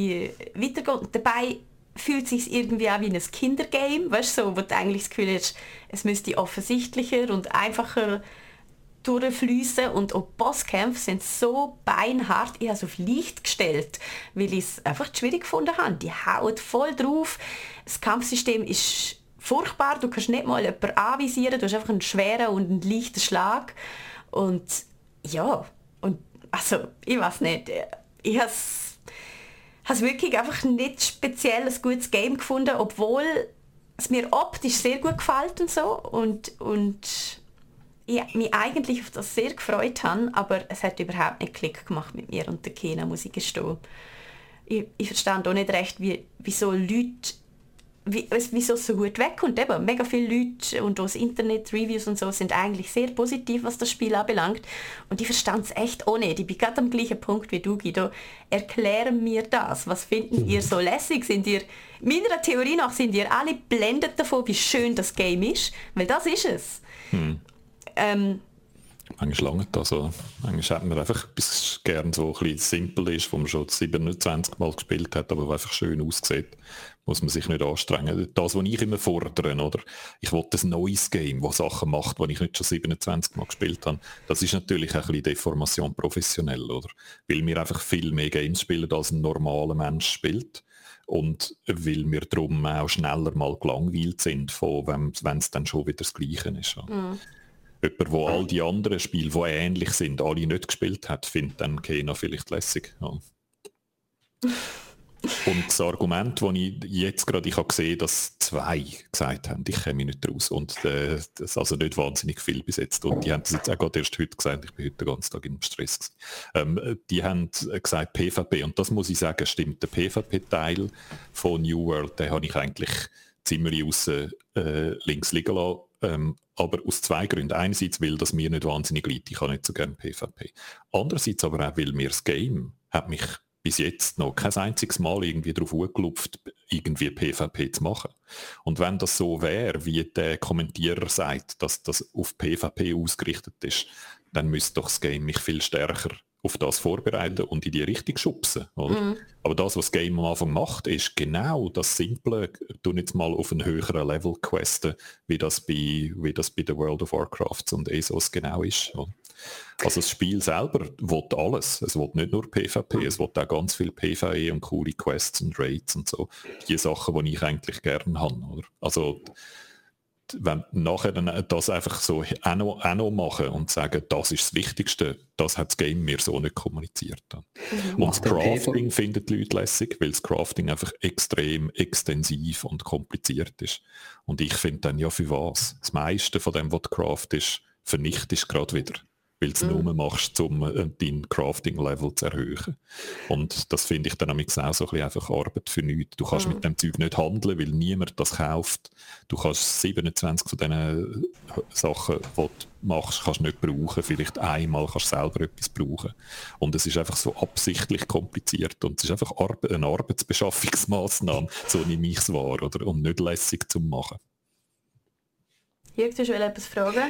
Speaker 2: weitergehen. Und dabei fühlt es sich irgendwie auch wie ein Kindergame, weißt du, so, wo du eigentlich das Gefühl hast, es müsste offensichtlicher und einfacher durchfließen und auch Bosskämpfe sind so beinhart, ich habe es auf Licht gestellt, weil ich es einfach schwierig gefunden habe. Die haut voll drauf, das Kampfsystem ist furchtbar, du kannst nicht mal jemanden anvisieren, du hast einfach einen schweren und einen leichten Schlag und ja, und also, ich weiß nicht, ich habe es wirklich einfach nicht speziell ein gutes Game gefunden, obwohl es mir optisch sehr gut gefällt und so und, und ich mich eigentlich auf das sehr gefreut habe, aber es hat überhaupt nicht Klick gemacht mit mir und der Kena, muss ich gestehen. Ich, ich verstand auch nicht recht, wie, wieso Leute wie, wieso es so gut wegkommt. Eben, mega viele Leute und das Internet-Reviews und so sind eigentlich sehr positiv, was das Spiel anbelangt. Und ich verstand es echt auch nicht. Ich bin gerade am gleichen Punkt wie du, Guido. Erklären mir das. Was finden ihr so lässig? Sind ihr, meiner Theorie nach sind ihr alle blendet davon, wie schön das Game ist. Weil das ist es. Hm.
Speaker 3: Ähm, Manchmal lange das. Oder? Manchmal hat man einfach etwas gern so ein bisschen simpel ist, wo man schon 27 Mal gespielt hat, aber einfach schön aussieht muss man sich nicht anstrengen. Das, was ich immer fordere, oder? Ich wollte ein neues Game, das Sachen macht, die ich nicht schon 27 Mal gespielt habe. Das ist natürlich ein bisschen Deformation professionell, oder? Weil wir einfach viel mehr Games spielen, als ein normaler Mensch spielt. Und weil wir darum auch schneller mal gelangweilt sind, wenn es dann schon wieder das Gleiche ist. Mhm. Jemand, der all die anderen Spiele, die ähnlich sind, alle nicht gespielt hat, findet dann Kena vielleicht lässig. Ja. Und das Argument, das ich jetzt gerade ich habe gesehen, dass zwei gesagt haben, ich komme nicht raus. Und äh, das ist also nicht wahnsinnig viel bis jetzt. Und die haben das jetzt auch gerade erst heute gesagt, ich bin heute den ganzen Tag im Stress. Ähm, die haben gesagt PvP. Und das muss ich sagen, stimmt. Der PvP-Teil von New World, den habe ich eigentlich ziemlich außen äh, links liegen lassen. Ähm, aber aus zwei Gründen. Einerseits, weil das mir nicht wahnsinnig liegt, ich habe nicht so gerne PvP. Andererseits aber auch, weil mir das Game hat mich bis jetzt noch kein einziges Mal irgendwie darauf angelupft, irgendwie PvP zu machen. Und wenn das so wäre, wie der Kommentierer sagt, dass das auf PvP ausgerichtet ist, dann müsste doch das Game mich viel stärker auf das vorbereiten und in die Richtung schubsen. Mhm. Aber das, was das Game am Anfang macht, ist genau das Simple, du jetzt mal auf einen höheren Level questen, wie das bei, wie das bei der World of Warcraft und ESOS genau ist. Oder? Also das Spiel selber will alles. Es will nicht nur PvP, es will auch ganz viel PvE und coole Quests und Raids und so. Die Sachen, die ich eigentlich gerne habe. Oder? Also wenn nachher dann das einfach so auch noch, auch noch machen und sagen, das ist das Wichtigste, das hat das Game mir so nicht kommuniziert. Mhm. Und das Crafting finden die Leute lässig, weil das Crafting einfach extrem extensiv und kompliziert ist. Und ich finde dann, ja für was? Das meiste von dem, was du craftest, vernichtest gerade wieder weil du es mhm. nur machst, um äh, dein Crafting-Level zu erhöhen. Und das finde ich dann auch so ein bisschen einfach Arbeit für nichts. Du kannst mhm. mit dem Zeug nicht handeln, weil niemand das kauft. Du kannst 27 von diesen äh, Sachen, die du machst, kannst nicht brauchen. Vielleicht einmal kannst du selber etwas brauchen. Und es ist einfach so absichtlich kompliziert und es ist einfach eine Arbeitsbeschaffungsmaßnahme, so nehme ich es wahr, oder? Und nicht lässig zu machen.
Speaker 2: Jürg, du etwas fragen?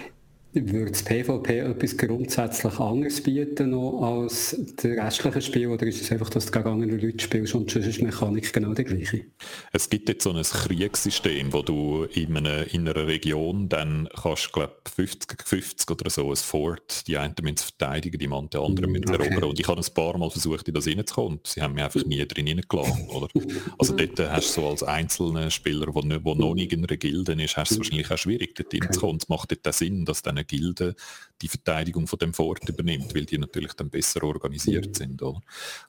Speaker 4: Würde das PvP etwas grundsätzlich anderes bieten noch als der restliche Spiel oder ist es einfach, dass du gegen andere Leute spielst und sonst ist die Mechanik genau die gleiche?
Speaker 3: Es gibt jetzt so ein Kriegssystem, wo du in einer, in einer Region dann kannst, glaube 50 50 oder so ein Fort, die einen müssen verteidigen, die anderen müssen okay. erobern und ich habe ein paar Mal versucht, in das reinzukommen und sie haben mich einfach nie drin reingelassen, oder? Also dort hast du so als einzelner Spieler, der noch nicht in einer Gilde ist, hast du es wahrscheinlich auch schwierig, dort reinzukommen. Es macht dort Sinn, dass dann Gilde die Verteidigung von dem Fort übernimmt, weil die natürlich dann besser organisiert mhm. sind. Oder?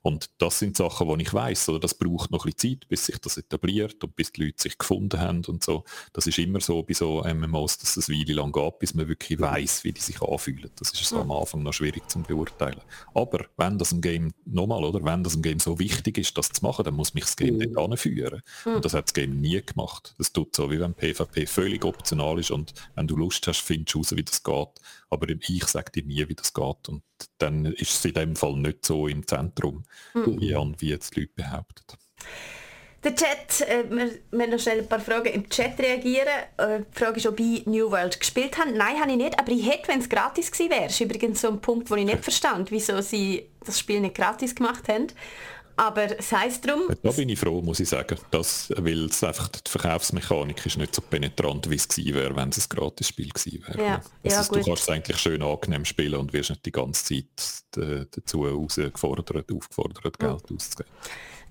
Speaker 3: Und das sind Sachen, wo ich weiß, oder das braucht noch ein bisschen Zeit, bis sich das etabliert und bis die Leute sich gefunden haben und so. Das ist immer so bei so MMOs, dass es eine Weile lang geht, bis man wirklich mhm. weiß, wie die sich anfühlen. Das ist so am Anfang noch schwierig zu beurteilen. Aber wenn das im Game nochmal, oder wenn das im Game so wichtig ist, das zu machen, dann muss mich das Game mhm. dort anführen. Mhm. Und das hat das Game nie gemacht. Das tut so, wie wenn PvP völlig optional ist und wenn du Lust hast, findest du raus, wie das geht. Aber ich sage dir nie, wie das geht. Und dann ist es in dem Fall nicht so im Zentrum, mhm. wie, wie jetzt die Leute behaupten.
Speaker 2: Der Chat, äh, wir müssen noch schnell ein paar Fragen im Chat reagieren. Äh, die Frage ist, ob ich New World gespielt habe. Nein, habe ich nicht, aber ich hätte, wenn es gratis gewesen wäre. Das ist übrigens so ein Punkt, wo ich nicht verstand, wieso sie das Spiel nicht gratis gemacht haben. Aber es heisst darum...
Speaker 3: Da bin ich froh, muss ich sagen. Das, weil es einfach die Verkaufsmechanik ist nicht so penetrant, wie es gewesen wäre, wenn es ein Gratis-Spiel gewesen wäre.
Speaker 2: Ja,
Speaker 3: also
Speaker 2: ja,
Speaker 3: du kannst es eigentlich schön angenehm spielen und wirst nicht die ganze Zeit dazu herausgefordert, aufgefordert, Geld mhm. auszugeben.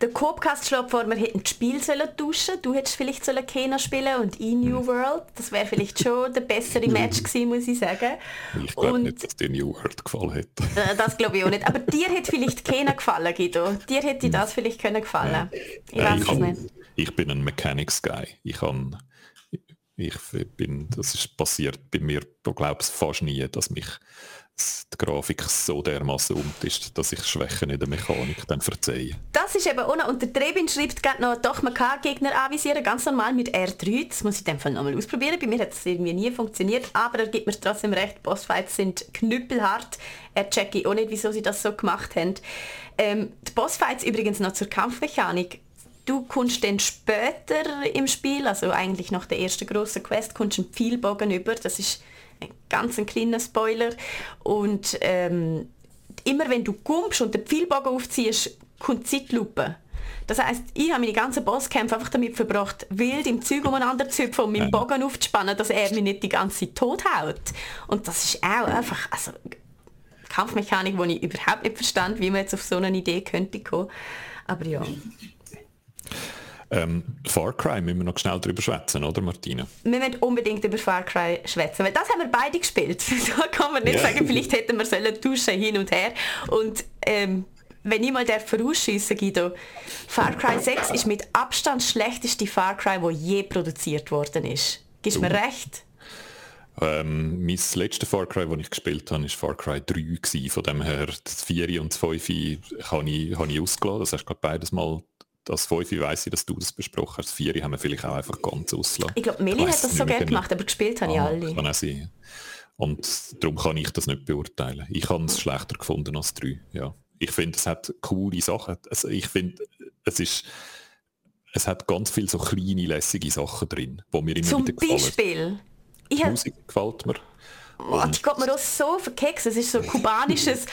Speaker 2: Der Copcast schlägt vor, wir hätten das Spiel sollen tauschen Du hättest vielleicht sollen Kena spielen und in New hm. World. Das wäre vielleicht schon der bessere Match gewesen, muss ich sagen.
Speaker 3: Ich glaube nicht, dass dir New World gefallen hätte.
Speaker 2: Äh, das glaube ich auch nicht. Aber dir hätte vielleicht Kena gefallen, Guido. Dir hätte hm. das vielleicht können gefallen.
Speaker 3: Ich äh, weiß es nicht. Ich bin ein Mechanics Guy. Ich kann ich bin, das ist passiert bei mir, glaube ich, fast nie, dass mich die Grafik so dermaßen umt ist, dass ich Schwächen in der Mechanik dann verzeihe.
Speaker 2: Das ist eben noch, und der Trebin schreibt gerade noch, doch, man kann Gegner anvisieren, ganz normal mit R3, das muss ich in dem Fall nochmal ausprobieren, bei mir hat es irgendwie nie funktioniert, aber er gibt mir trotzdem recht, Bossfights sind knüppelhart, er checke auch nicht, wieso sie das so gemacht haben. Ähm, die Bossfights übrigens noch zur Kampfmechanik, du kommst dann später im Spiel, also eigentlich nach der ersten grossen Quest, kommst einen Pfeilbogen über, das ist ganz ein kleiner Spoiler. Und ähm, immer wenn du kommst und den Pfeilbogen aufziehst, kommt Zeitlupe. Das heisst, ich habe meine ganzen Bosskämpfe einfach damit verbracht, wild im Zeug umeinander zu hüpfen und meinen Bogen aufzuspannen, dass er mich nicht die ganze Zeit tot haut. Und das ist auch einfach, also Kampfmechanik, die ich überhaupt nicht verstand, wie man jetzt auf so eine Idee könnte kommen. Aber ja.
Speaker 3: Ähm, Far Cry müssen wir noch schnell darüber schwätzen, oder Martina?
Speaker 2: Wir müssen unbedingt über Far Cry schwätzen, weil das haben wir beide gespielt. da kann man nicht yeah. sagen, vielleicht hätten wir sollen duschen hin und her. Und ähm, wenn ich mal der vorausschiessen, Guido, Far Cry 6 ist mit Abstand das schlechteste Far Cry, wo je produziert worden ist. Gibst du mir recht?
Speaker 3: Ähm, mein letztes Far Cry, das ich gespielt habe, war Far Cry 3. Gewesen. Von dem her, das 4 und das 5 habe ich, habe ich ausgelassen. Das hast du gerade beides mal das 5 weiß ich, dass du das besprochen hast. 4 haben wir vielleicht auch einfach ganz ausgelassen.
Speaker 2: Ich glaube, Meli hat das so gerne gemacht, aber gespielt habe ich ah, alle.
Speaker 3: Kann auch sein. Und darum kann ich das nicht beurteilen. Ich habe es schlechter gefunden als 3, ja. Ich finde, es hat coole Sachen. Also ich finde, es ist es hat ganz viele so kleine, lässige Sachen drin, wo mir immer
Speaker 2: Zum
Speaker 3: wieder gefallen.
Speaker 2: Beispiel. Ich
Speaker 3: Die Musik gefällt mir.
Speaker 2: Oh, die geht mir auch so verkeks. Es ist so kubanisches.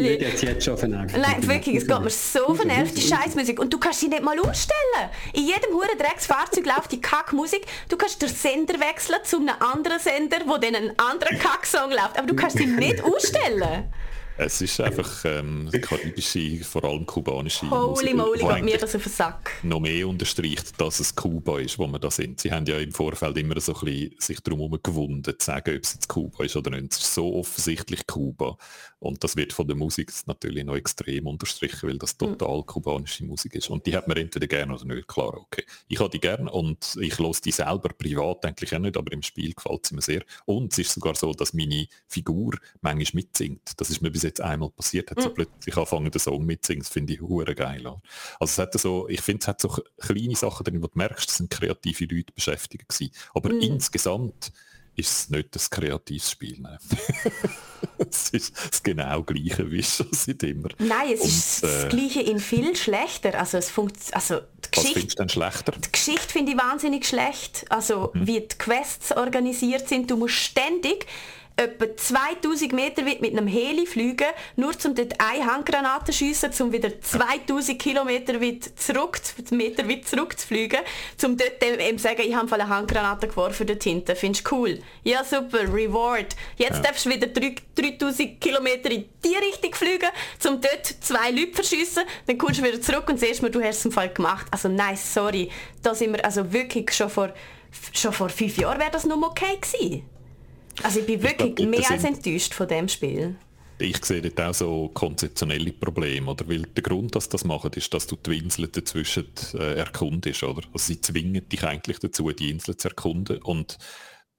Speaker 4: Mir geht's jetzt schon Nerv.
Speaker 2: Nein, wirklich, es geht mir so Nerv, die Scheißmusik. Und du kannst sie nicht mal ausstellen. In jedem huren Drecksfahrzeug läuft die Kackmusik. Du kannst den Sender wechseln zu einem anderen Sender, wo dann ein anderer Kacksong läuft. Aber du kannst sie nicht ausstellen.
Speaker 3: Es ist einfach ähm, karibische, vor allem kubanische
Speaker 2: Holy
Speaker 3: Musik,
Speaker 2: moly, geht mir das auf den Sack.
Speaker 3: noch mehr unterstreicht, dass es Kuba ist, wo wir da sind. Sie haben ja im Vorfeld immer so ein bisschen sich darum gewunden, zu sagen, ob es jetzt Kuba ist oder nicht. Es ist so offensichtlich Kuba. Und das wird von der Musik natürlich noch extrem unterstrichen, weil das total kubanische Musik ist. Und die hat man entweder gerne oder nicht. Klar, okay. Ich habe die gerne und ich höre die selber privat eigentlich auch nicht, aber im Spiel gefällt sie mir sehr. Und es ist sogar so, dass meine Figur manchmal mitsingt. Das ist mir bis jetzt einmal passiert, hat sie plötzlich angefangen, den Song mitzusingen. Das finde ich hure geil. Also es hat so, ich finde, es hat so kleine Sachen drin, wo du merkst, es sind kreative Leute beschäftigt gewesen. Aber insgesamt ist es nicht das kreatives Spiel. Nein. es ist das genau gleiche wie schon seit immer.
Speaker 2: Nein, es
Speaker 3: Und,
Speaker 2: ist das
Speaker 3: äh,
Speaker 2: Gleiche in viel schlechter. Also es funkt, also die
Speaker 3: Was
Speaker 2: Geschichte
Speaker 3: findest du denn schlechter?
Speaker 2: Die Geschichte finde ich wahnsinnig schlecht. Also
Speaker 3: Mhm.
Speaker 2: wie die Quests organisiert sind. Du musst ständig etwa 2000 Meter weit mit einem Heli fliegen, nur um dort eine Handgranate zu schiessen, um wieder 2000 Kilometer weit zurück, Meter weit zurückzufliegen, um dort dem eben sagen, ich habe eine Handgranate geworfen dort hinten. Findest du cool? Ja, super, Reward. Jetzt darfst du wieder 3 3000 Kilometer in die Richtung fliegen, um dort zwei Leute zu verschiessen, dann kommst du wieder zurück und siehst mir, du hast es im Fall gemacht. Also nein, sorry. Da sind wir also wirklich schon vor, schon vor fünf Jahren wäre das noch okay gewesen. Also ich bin wirklich
Speaker 3: glaub,
Speaker 2: mehr als enttäuscht von dem Spiel.
Speaker 3: Ich sehe dort auch so konzeptionelle Probleme, oder? Weil der Grund, dass das machen, ist, dass du die Inseln dazwischen äh, erkundest, oder? Also sie zwingen dich eigentlich dazu, die Insel zu erkunden und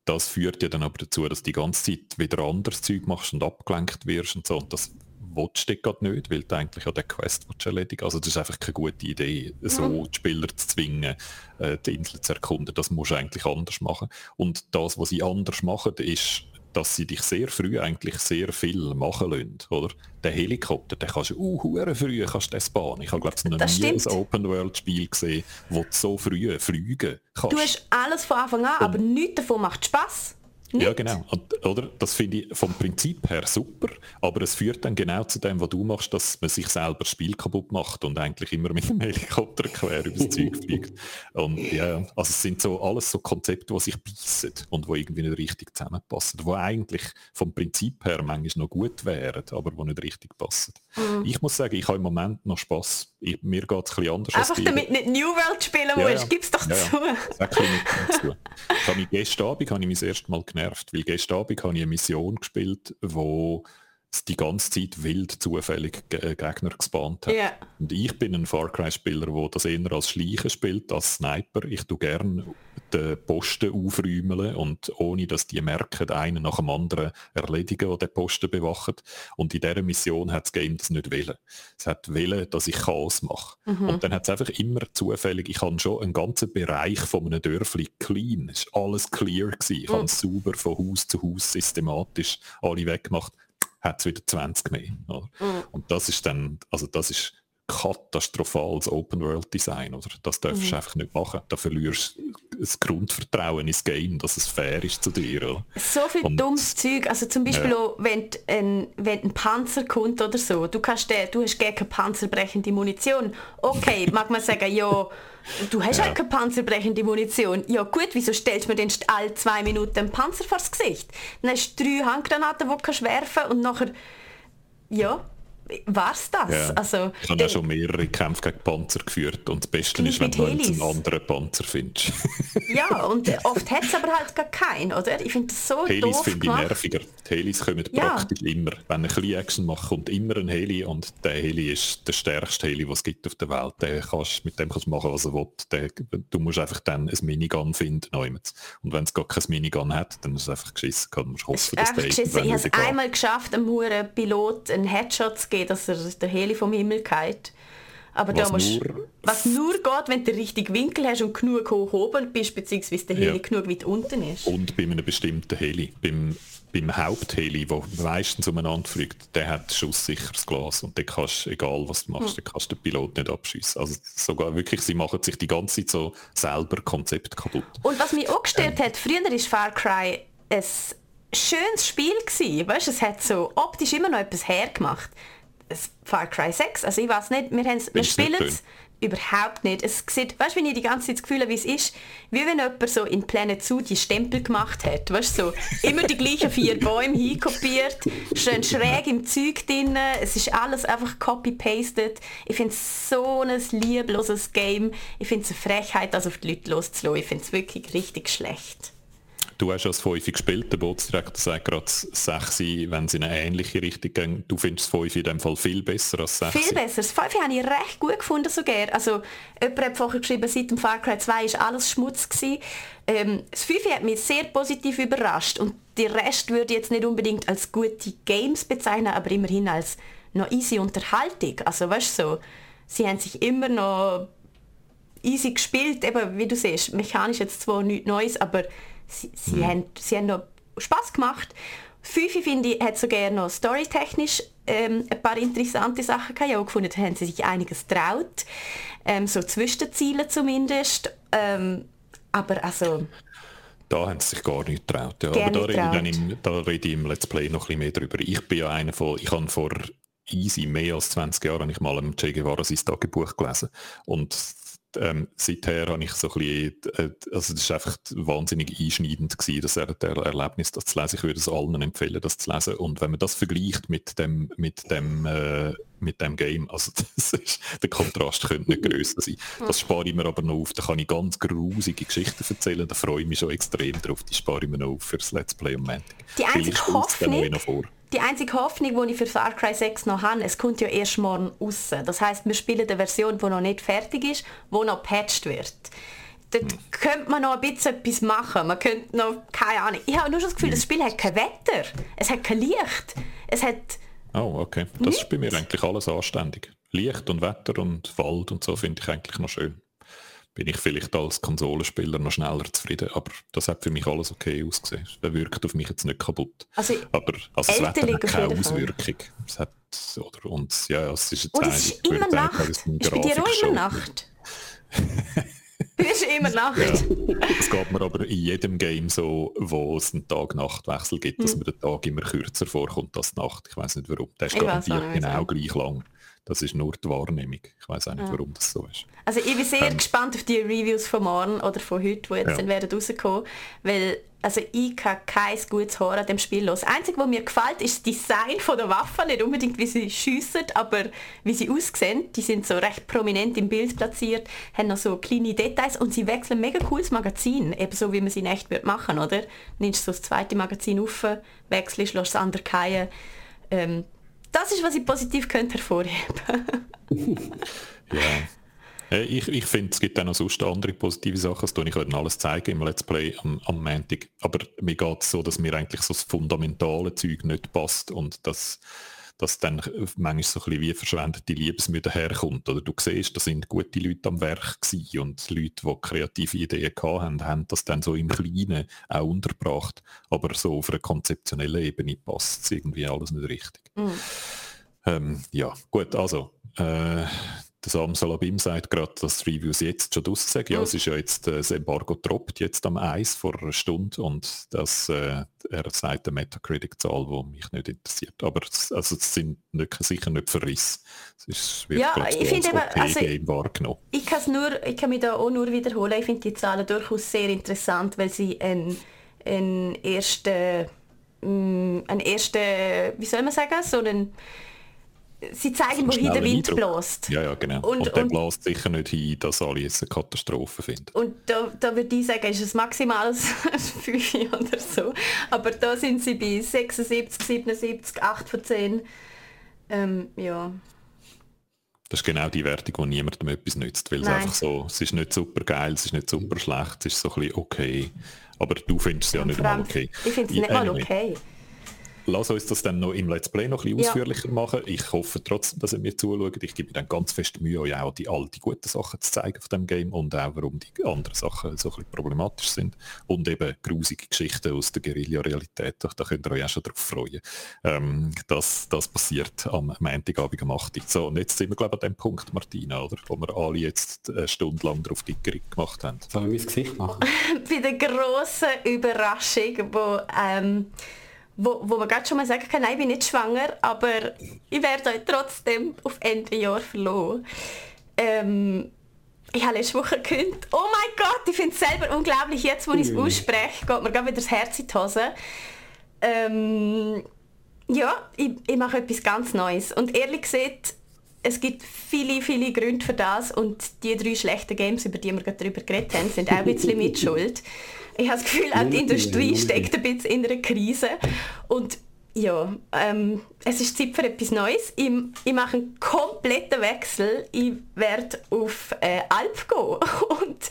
Speaker 3: das führt ja dann aber dazu, dass du die ganze Zeit wieder anderes Zeug machst und abgelenkt wirst und so und das willst du gerade nicht, weil du eigentlich an der Quest willst erledigen Also das ist einfach keine gute Idee, so die Spieler zu zwingen, äh, die Insel zu erkunden. Das musst du eigentlich anders machen. Und das, was sie anders machen, ist, dass sie dich sehr früh eigentlich sehr viel machen lassen, oder? Der Helikopter, den kannst du uh, früh kannst du den spawnen. Ich habe glaube ich noch
Speaker 2: Das
Speaker 3: nie ein
Speaker 2: stimmt.
Speaker 3: Open-World-Spiel gesehen, wo du so früh fliegen kannst.
Speaker 2: Du hast alles von Anfang an, aber nichts davon macht Spaß.
Speaker 3: Ja, genau. Und, oder? Das finde ich vom Prinzip her super, aber es führt dann genau zu dem, was du machst, dass man sich selber das Spiel kaputt macht und eigentlich immer mit dem Helikopter quer übers Zeug fliegt. Und ja, also es sind so alles so Konzepte, die sich beißen und wo irgendwie nicht richtig zusammenpassen, wo eigentlich vom Prinzip her manchmal noch gut wären, aber wo nicht richtig passen.
Speaker 2: Mhm.
Speaker 3: Ich muss sagen, ich habe im Moment noch Spaß. Ich, mir geht es ein bisschen anders
Speaker 2: Einfach damit nicht New World spielen
Speaker 3: Ja,
Speaker 2: musst,
Speaker 3: ja.
Speaker 2: gib's doch
Speaker 3: Ja, ja.
Speaker 2: zu.
Speaker 3: Dazu. Ich habe mich gestern Abend habe ich mich das erste Mal genervt, weil gestern Abend habe ich eine Mission gespielt, wo es die ganze Zeit wild zufällig äh, Gegner gespawnt hat.
Speaker 2: Ja.
Speaker 3: Und ich bin ein Far Cry-Spieler, der das eher als Schleichen spielt, als Sniper. Ich tue gerne den Posten aufräumeln und ohne, dass die merken, einen nach dem anderen erledigen, der den Posten bewacht. Und in dieser Mission hat das Game das nicht wollen. Es hat wollen, dass ich Chaos mache. Und dann hat es einfach immer zufällig, ich habe schon einen ganzen Bereich von einem Dörfli clean. Es war alles clear. Gewesen. Ich habe es sauber von Haus zu Haus systematisch alle weggemacht. Hat es wieder 20 mehr. Oder? Und das ist dann, also das ist katastrophales Open-World-Design, oder? Das darfst du einfach nicht machen. Da verlierst du das Grundvertrauen ins Game, dass es fair ist zu dir. Oder?
Speaker 2: So viel
Speaker 3: Und-
Speaker 2: dummes Zeug. Also zum Beispiel
Speaker 3: Ja.
Speaker 2: auch, wenn, ein, wenn ein Panzer kommt oder so, du, kannst den, du hast keine panzerbrechende Munition. Okay, mag man sagen, ja, du hast halt keine panzerbrechende Munition. Ja gut, wieso stellst du mir denn alle zwei Minuten einen Panzer vors Gesicht? Dann hast du drei Handgranaten, die du kannst werfen und nachher, ja, war's das?
Speaker 3: Ja.
Speaker 2: Also,
Speaker 3: ich habe auch schon mehrere Kämpfe gegen Panzer geführt und das Beste ist, wenn du einen anderen Panzer findest.
Speaker 2: Ja, und oft hat es aber halt gar keinen, oder? Ich finde das so
Speaker 3: Helis
Speaker 2: doof
Speaker 3: finde ich nerviger. Die Helis kommen
Speaker 2: Ja.
Speaker 3: praktisch immer. Wenn ein bisschen Action macht, kommt immer ein Heli und der Heli ist der stärkste Heli, was es gibt auf der Welt. Der kannst, mit dem kannst du machen, was er will. Der, du musst einfach dann ein Minigun finden. neuemals. Und wenn es gar kein Minigun hat, dann ist es einfach geschissen. Du musst hoffen, dass
Speaker 2: Einfach
Speaker 3: der
Speaker 2: geschissen. Ich habe es einmal geschafft, einem huren Pilot einen Headshot zu geben, dass er der Heli vom Himmel geht. Aber da
Speaker 3: Was
Speaker 2: musst,
Speaker 3: nur-
Speaker 2: was nur geht, wenn du den richtigen Winkel hast und genug hoch oben bist, beziehungsweise der Heli
Speaker 3: Ja.
Speaker 2: genug weit unten ist.
Speaker 3: Und bei einem bestimmten Heli, beim, beim Hauptheli, der meistens umeinander fliegt, der hat schusssicheres Glas und dann kannst du, egal was du machst, dann kannst du den Pilot nicht abschießen. Also sogar wirklich, sie machen sich die ganze Zeit so selber Konzept kaputt.
Speaker 2: Und was mich auch gestört hat, früher war Far Cry ein schönes Spiel gewesen. Weißt, es hat so optisch immer noch etwas hergemacht. Far Cry 6, also ich weiß nicht, wir, wir spielen es überhaupt nicht. Es sieht, weißt du, wenn ich die ganze Zeit das Gefühl habe, wie es ist, wie wenn jemand so in Planet Zoo die Stempel gemacht hat. Weißt du, so immer die gleichen vier Bäume hinkopiert, schön schräg im Zeug drin, es ist alles einfach copy-pasted. Ich finde es so ein liebloses Game. Ich finde es eine Frechheit, das auf die Leute loszulassen. Ich finde es wirklich richtig schlecht.
Speaker 3: Du hast als 5 gespielt, der Bootsdirektor sagt gerade 6, wenn sie in eine ähnliche Richtung gehen. Du findest 5 in dem Fall viel besser als 6.
Speaker 2: Viel besser. Das 5 habe ich recht gut gefunden sogar. Also, jemand hat vorher geschrieben, seit dem Far Cry 2 ist alles Schmutz gewesen. Ähm, das 5 hat mich sehr positiv überrascht und der Rest würde ich jetzt nicht unbedingt als gute Games bezeichnen, aber immerhin als noch easy Unterhaltung. Also, weißt du, so, sie haben sich immer noch easy gespielt, eben, wie du siehst, mechanisch jetzt zwar nichts Neues, aber sie, sie, haben, sie haben noch Spaß gemacht. Fünfe finde ich, hat sogar noch storytechnisch ähm, ein paar interessante Sachen gehabt. Ich habe auch gefunden, da haben sie sich einiges traut. Ähm, so Zwischenziele zumindest. Ähm, aber also,
Speaker 3: Da haben sie sich gar nicht getraut. Ja.
Speaker 2: Gar
Speaker 3: Aber da rede, ich da rede ich im Let's Play noch ein bisschen mehr drüber. Ich bin ja einer von, ich habe vor easy mehr als 20 Jahren habe ich mal im Che Guevara sein Tagebuch gelesen. Und ähm, seither habe ich so ein bisschen, äh, also das ist einfach wahnsinnig einschneidend gewesen, das er, der Erlebnis, das zu lesen. Ich würde es allen empfehlen, das zu lesen. Und wenn man das vergleicht mit dem, mit dem, äh, mit dem Game, also das ist, der Kontrast könnte nicht grösser sein. Das spare ich mir aber noch auf. Da kann ich ganz grusige Geschichten erzählen. Da freue ich mich schon extrem drauf. Die spare ich mir noch auf fürs Let's Play am Montag.
Speaker 2: Die einzige Hoffnung-
Speaker 3: noch vor.
Speaker 2: Die einzige Hoffnung, die ich für Far Cry 6 noch habe, es kommt ja erst morgen raus. Das heißt, wir spielen eine Version, die noch nicht fertig ist, die noch patched wird. Dort
Speaker 3: Hm.
Speaker 2: könnte man noch ein bisschen etwas machen. Man könnte noch, keine Ahnung. Ich habe nur schon das Gefühl, das Spiel hat kein Wetter. Es hat kein Licht. Es hat...
Speaker 3: Oh, okay. Das ist bei mir eigentlich alles anständig. Licht und Wetter und Wald und so finde ich eigentlich noch schön. Bin ich vielleicht als Konsolenspieler noch schneller zufrieden, aber das hat für mich alles okay ausgesehen. Es wirkt auf mich jetzt nicht kaputt.
Speaker 2: Also,
Speaker 3: aber also Wetter hat keine. Auswirkung. Es hat, oder, und ja, es ist jetzt
Speaker 2: Und es ist immer Nacht.
Speaker 3: es ist
Speaker 2: bei dir auch immer Nacht? Es ist immer Nacht.
Speaker 3: Es geht mir aber in jedem Game so, wo es einen Tag-Nacht-Wechsel gibt, dass mir der Tag immer kürzer vorkommt als die Nacht. Ich weiß nicht warum. Der ist
Speaker 2: Hm.
Speaker 3: Garantiert genau gleich lang. Das ist nur die Wahrnehmung. Ich weiß auch nicht, warum das so ist.
Speaker 2: Also ich bin sehr gespannt auf die Reviews von morgen oder von heute, die jetzt
Speaker 3: Ja.
Speaker 2: dann werden rauskommen, weil also ich kann kein gutes Horror an dem Spiel los. Das Einzige, was mir gefällt, ist das Design von der Waffen, nicht unbedingt wie sie schiessen, aber wie sie aussehen. Die sind so recht prominent im Bild platziert, haben noch so kleine Details und sie wechseln mega cooles Magazin, eben so wie man sie in echt würde machen, oder? Nimmst so das zweite Magazin auf, wechselst, lässt das andere fallen. Ähm, das ist, was ich positiv könnte hervorheben
Speaker 3: Ja. Äh, Ich, ich finde, es gibt auch noch sonst andere positive Sachen. Das tue ich heute alles zeigen im Let's Play am, am Montag. Aber mir geht es so, dass mir eigentlich so das fundamentale Zeug nicht passt und dass, dass dann manchmal so ein bisschen wie verschwendete Liebesmühe daherkommt. Oder du siehst, da sind gute Leute am Werk gewesen und Leute, die kreative Ideen gehabt haben, haben das dann so im Kleinen auch untergebracht. Aber so auf einer konzeptionellen Ebene passt es irgendwie alles nicht richtig. Ähm, ja, gut, also äh, der Sam Salabim sagt gerade, dass die Reviews jetzt schon draus sind. Ja, es ist ja jetzt, äh, das Embargo droppt jetzt am Eis vor einer Stunde und das, äh, er sagt eine Metacritic-Zahl, die mich nicht interessiert. Aber es, also es sind nicht, sicher nicht Verriss. Es ist, wird,
Speaker 2: Ja, ich finde eben, also-
Speaker 3: wahrgenommen.
Speaker 2: Ich, kann's nur, ich kann mich da auch nur wiederholen. Ich finde die Zahlen durchaus sehr interessant, weil sie einen, einen ersten, mm, einen ersten, wie soll man sagen, so einen, sie zeigen, wohin der Wind bläst.
Speaker 3: Ja, ja, genau.
Speaker 2: Und-
Speaker 3: Und, der
Speaker 2: und-
Speaker 3: bläst sicher nicht hin, dass alle jetzt eine Katastrophe finden.
Speaker 2: Und da, da würde ich sagen, ist es maximal 5 oder so. Aber da sind sie bei 76, 77, 8 von 10. Ähm, ja.
Speaker 3: Das ist genau die Wertung, die niemandem etwas nützt, weil es einfach so, es ist nicht super geil, es ist nicht super schlecht, es ist so ein bisschen okay. Aber du findest es ja nicht mal okay.
Speaker 2: Ich finde es nicht mal
Speaker 3: Anyway,
Speaker 2: okay.
Speaker 3: Lass uns das dann noch im Let's Play noch ein bisschen ja. ausführlicher machen. Ich hoffe trotzdem, dass ihr mir zuschaut. Ich gebe mir dann ganz fest Mühe, euch auch die alten guten Sachen zu zeigen auf dem Game und auch warum die anderen Sachen so ein bisschen problematisch sind. Und eben grusige Geschichten aus der Guerilla-Realität. Da könnt ihr euch auch schon drauf freuen. Ähm, das, das passiert am Montagabend um 8 Uhr. So, und jetzt sind wir glaube ich an dem Punkt, Martina, oder? Wo wir alle jetzt eine Stunde lang drauf Gickering gemacht haben.
Speaker 4: Sollen wir mein Gesicht machen?
Speaker 2: Bei der grossen Überraschung, wo ähm, wo, wo man gerade schon mal sagen kann, nein, ich bin nicht schwanger, aber ich werde euch trotzdem auf Ende Jahr verloren. Ähm, ich habe letzte Woche gekündigt. Oh mein Gott, ich finde es selber unglaublich. Jetzt, wo ich es ausspreche, geht mir gerade wieder das Herz in die Hose. Ähm, ja, ich, ich mache etwas ganz Neues. Und ehrlich gesagt, es gibt viele, viele Gründe für das und die drei schlechten Games, über die wir gerade darüber geredet haben, sind auch ein bisschen mit Schuld. Ich habe das Gefühl, auch die Industrie steckt ein bisschen in einer Krise. Und ja, ähm, es ist Zeit für etwas Neues. Ich, ich mache einen kompletten Wechsel. Ich werde auf äh, Alp gehen und,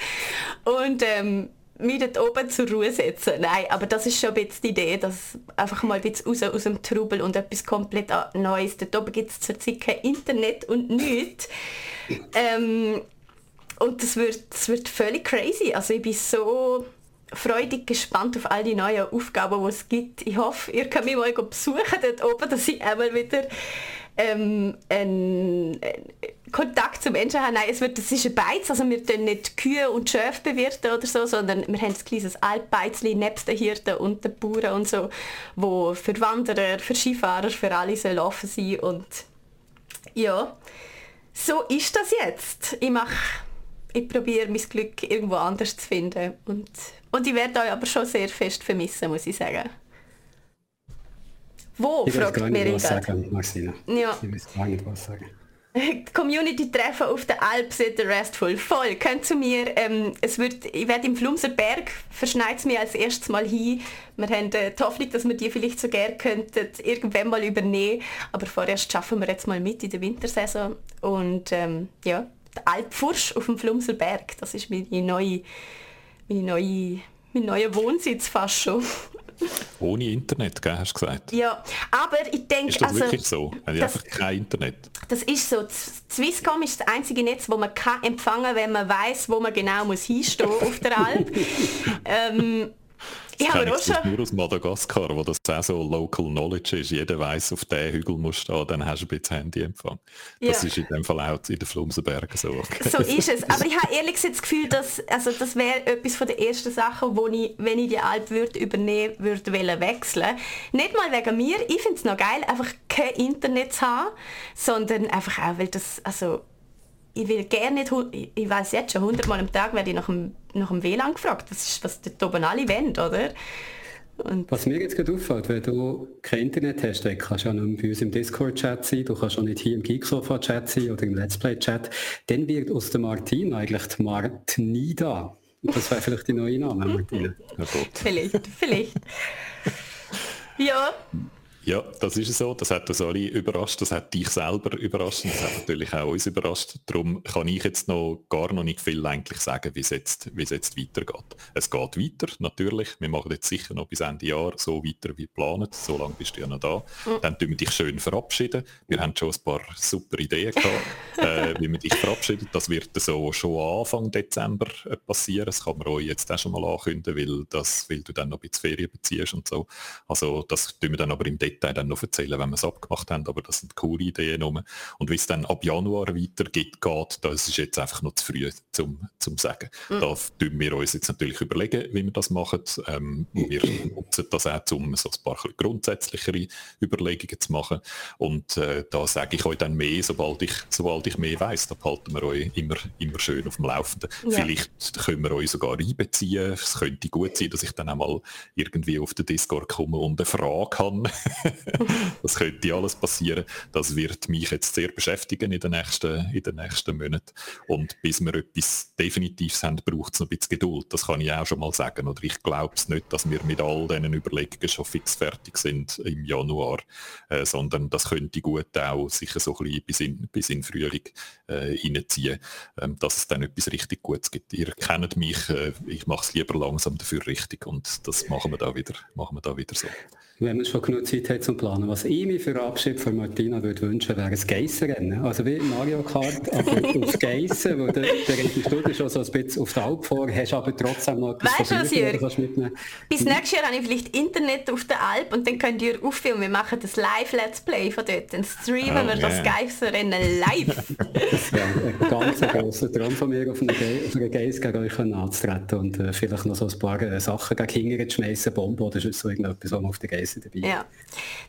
Speaker 2: und ähm, mich dort oben zur Ruhe setzen. Nein, aber das ist schon ein bisschen die Idee, dass einfach mal ein bisschen raus aus dem Trubel und etwas komplett Neues. Dort oben gibt es zurzeit kein Internet und nichts. Ähm, und das wird, das wird völlig crazy. Also ich bin so freudig gespannt auf all die neuen Aufgaben, die es gibt. Ich hoffe, ihr könnt mich mal besuchen dort oben, dass ich einmal wieder ähm, einen, Kontakt zu Menschen habe. Nein, es, wird, es ist ein Beiz, also wir tun nicht Kühe und Schöfe bewirten oder so, sondern wir haben ein kleines Altbeizli nebst den Hirten und den Bauern und so, wo für Wanderer, für Skifahrer, für alle soll offen sein und ja, so ist das jetzt. Ich mache ich probiere mein Glück irgendwo anders zu finden. Und, und ich werde euch aber schon sehr fest vermissen, muss ich sagen. Wo,
Speaker 4: ich fragt mir was sagen, Marcina.
Speaker 2: Ja.
Speaker 4: Ich weiß gar nicht was sagen.
Speaker 2: Community-Treffen auf der Alp sind Restful. Voll. Könnt zu mir, ähm, es wird, ich werde im Flumserberg, verschneit es mir als erstes Mal hin. Wir haben äh, die Hoffnung, dass wir die vielleicht so gerne könnten irgendwann mal übernehmen. Aber vorerst schaffen wir jetzt mal mit in der Wintersaison. Und ähm, ja, Alpfursch auf dem Flumserberg. Das ist meine neue, meine neue, mein neuer Wohnsitz fast schon.
Speaker 3: Ohne Internet, gell, hast du gesagt?
Speaker 2: Ja, aber ich denke...
Speaker 3: Ist das also, wirklich so? Habe einfach kein Internet?
Speaker 2: Das ist so. Swisscom ist das einzige Netz, wo man kann empfangen kann, wenn man weiß, wo man genau muss hinstehen auf der Alp. ähm,
Speaker 3: ich habe auch schon... nur aus Madagaskar, wo das auch so Local Knowledge ist. Jeder weiß, auf diesen Hügel musst du stehen, dann hast du ein bisschen Handyempfang. Das ja. ist in dem Fall auch in den Flumsenbergen so.
Speaker 2: Okay. So ist es. Aber ich habe ehrlich gesagt das Gefühl, dass also das wäre etwas von der ersten Sachen, wo ich, wenn ich die Alp würde übernehmen würde, würde wechseln. Nicht mal wegen mir. Ich finde es noch geil, einfach kein Internet zu haben, sondern einfach auch, weil das, also ich will gerne nicht, ich weiß jetzt schon, hundertmal am Tag werde ich nach dem, nach dem WLAN gefragt. Das ist, was dort oben alle wollen, oder?
Speaker 4: Und was mir jetzt gerade auffällt, wenn du kein Internet hast, dann kannst du ja nicht bei uns im Discord-Chat sein, du kannst auch nicht hier im Geeksofa-Chat sein oder im Let's Play-Chat, dann wird aus der Martin eigentlich die Martinida. Das wäre vielleicht die neue Name, Martina.
Speaker 2: vielleicht, vielleicht. ja,
Speaker 3: ja, das ist so. Das hat uns alle überrascht. Das hat dich selber überrascht. Das hat natürlich auch uns überrascht. Darum kann ich jetzt noch gar noch nicht viel eigentlich sagen, wie es jetzt, wie es jetzt weitergeht. Es geht weiter, natürlich. Wir machen jetzt sicher noch bis Ende Jahr so weiter wie geplant. So lange bist du ja noch da. Mhm. Dann tun wir dich schön verabschieden. Wir haben schon ein paar super Ideen gehabt, äh, wie wir dich verabschieden. Das wird so schon Anfang Dezember äh, passieren. Das kann man euch jetzt auch schon mal ankündigen, weil, das, weil du dann noch ein bisschen Ferien beziehst und so. Also das tun wir dann aber im Detail Detail dann noch erzählen, wenn wir es abgemacht haben, aber das sind coole Ideen rum. Und wie es dann ab Januar weitergeht, geht, das ist jetzt einfach noch zu früh zum, zum sagen. Mhm. Da tun wir uns jetzt natürlich überlegen, wie wir das machen. Ähm, wir nutzen das auch, um so ein paar grundsätzlichere Überlegungen zu machen. Und äh, da sage ich euch dann mehr, sobald ich, sobald ich mehr weiß. Da behalten wir euch immer, immer schön auf dem Laufenden. Ja. Vielleicht können wir euch sogar einbeziehen. Es könnte gut sein, dass ich dann einmal irgendwie auf den Discord komme und eine Frage habe. das könnte alles passieren. Das wird mich jetzt sehr beschäftigen in den nächsten, in den nächsten Monaten. Und bis wir etwas Definitives haben, braucht es noch ein bisschen Geduld. Das kann ich auch schon mal sagen. Oder ich glaube es nicht, dass wir mit all diesen Überlegungen schon fix fertig sind im Januar, äh, sondern das könnte gut auch sicher so ein bisschen bis in, bis in Frühling äh, reinziehen, äh, dass es dann etwas richtig Gutes gibt. Ihr kennt mich, äh, ich mache es lieber langsam dafür richtig und das machen wir da wieder, machen wir da wieder so.
Speaker 4: Wenn man schon genug Zeit hat zum Planen. Was ich mir für den Abschied von Martina würde wünschen, wäre ein Geissenrennen. Also wie Mario Kart, aber auf Geissen, wo der, der du schon so ein bisschen auf der Alp vor, hast aber trotzdem noch
Speaker 2: etwas weißt von Büchern, was mitnehmen. Bis nächstes Jahr habe ich vielleicht Internet auf der Alp und dann könnt ihr auffilmen. Wir machen das Live-Let's Play von dort. Dann streamen oh, wir yeah. das Geissenrennen live.
Speaker 4: das wäre ein ganz grosser Traum von mir, auf einer, Ge auf einer Geiss gegen euch anzutreten und äh, vielleicht noch so ein paar äh, Sachen gegen Hinger zu schmeißen, Bomben oder so irgendetwas, was man auf der Geiss Geissen dabei.
Speaker 2: Ja.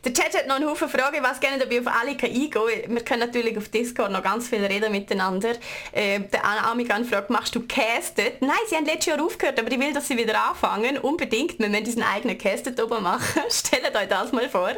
Speaker 2: Der Chat hat noch einen Haufen Fragen, ich weiß gerne, ob ich auf alle eingehen kann. Wir können natürlich auf Discord noch ganz viel reden miteinander. Äh, der Amigan fragt, machst du Castet? Nein, sie haben letztes Jahr aufgehört, aber ich will, dass sie wieder anfangen. Unbedingt, wir müssen diesen eigenen Castet oben machen. Stellt euch das mal vor.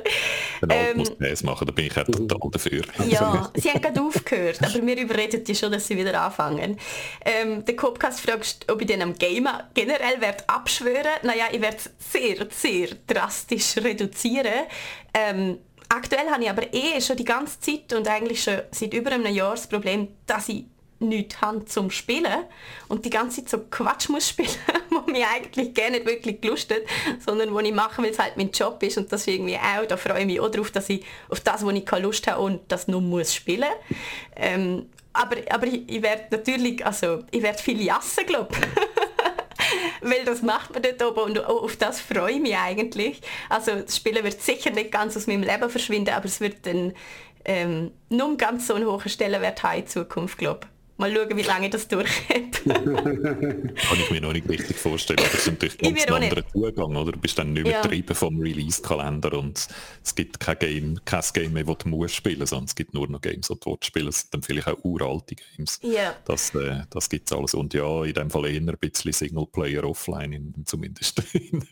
Speaker 3: Genau, ähm, muss machen, da bin ich auch total dafür.
Speaker 2: Ja, sie haben gerade aufgehört, aber wir überreden die schon, dass sie wieder anfangen. Ähm, der Copcast fragt, ob ich den am Gamer generell werde abschwören. Naja, ich werde sehr, sehr drastisch reduzieren. Ähm, aktuell habe ich aber eh schon die ganze Zeit und eigentlich schon seit über einem Jahr das Problem, dass ich nichts habe zum Spielen und die ganze Zeit so Quatsch muss spielen, wo mir eigentlich gerne nicht wirklich gelustet, sondern wo ich mache, weil es halt mein Job ist und das irgendwie auch, da freue ich mich auch darauf, dass ich auf das, wo ich keine Lust habe und das nur muss spielen. Ähm, aber, aber ich, ich werde natürlich, also ich werde viel jassen, glaube weil das macht man dort oben und auf das freue ich mich eigentlich. Also das Spielen wird sicher nicht ganz aus meinem Leben verschwinden, aber es wird dann ähm, nur ganz so einen hohen Stellenwert haben in Zukunft, glaube ich. Mal schauen, wie lange ich das durchhält.
Speaker 3: Kann ich mir noch nicht richtig vorstellen. Das ist natürlich ganz ein anderer Zugang, oder? Du bist dann nicht mehr ja. getrieben vom Release-Kalender und es gibt kein Game, kein Game mehr, das du musst spielen, sondern es gibt nur noch Games, die du spielen Das sind dann vielleicht auch uralte Games.
Speaker 2: Ja.
Speaker 3: Das, äh, das gibt es alles. Und ja, in dem Fall eher ein bisschen Singleplayer offline, in, zumindest in,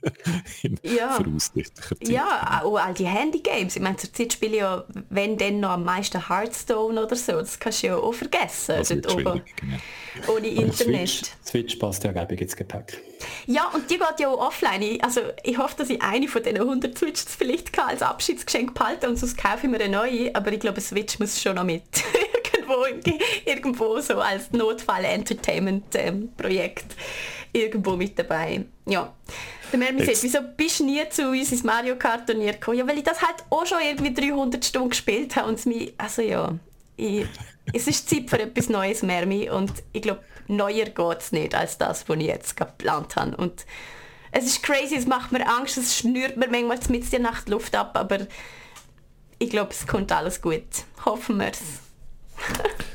Speaker 3: in
Speaker 2: ja. voraussichtlicher Zeit. Ja, auch all die Handy-Games. Ich meine, zur Zeit spiele ich ja, wenn dann noch am meisten Hearthstone oder so. Das kannst du ja auch vergessen oben. Genau. Ohne Internet.
Speaker 4: Switch, Switch passt ja ich ins Gepäck.
Speaker 2: Ja, und die geht ja auch offline. Also ich hoffe, dass ich eine von diesen 100 Switches vielleicht als Abschiedsgeschenk behalte und sonst kaufe ich mir eine neue. Aber ich glaube, Switch muss schon noch mit. irgendwo, irgendwo so als Notfall-Entertainment-Projekt irgendwo mit dabei. Ja. Der Mermi sagt, wieso bist du nie zu uns ins Mario Kart Turnier gekommen? Ja, weil ich das halt auch schon irgendwie 300 Stunden gespielt habe und es mich, also ja, ich, es ist Zeit für etwas Neues, Mermi. Und ich glaube, neuer geht es nicht als das, was ich jetzt geplant habe. Und es ist crazy, es macht mir Angst, es schnürt mir manchmal mit der Nacht Luft ab, aber ich glaube, es kommt alles gut. Hoffen wir es.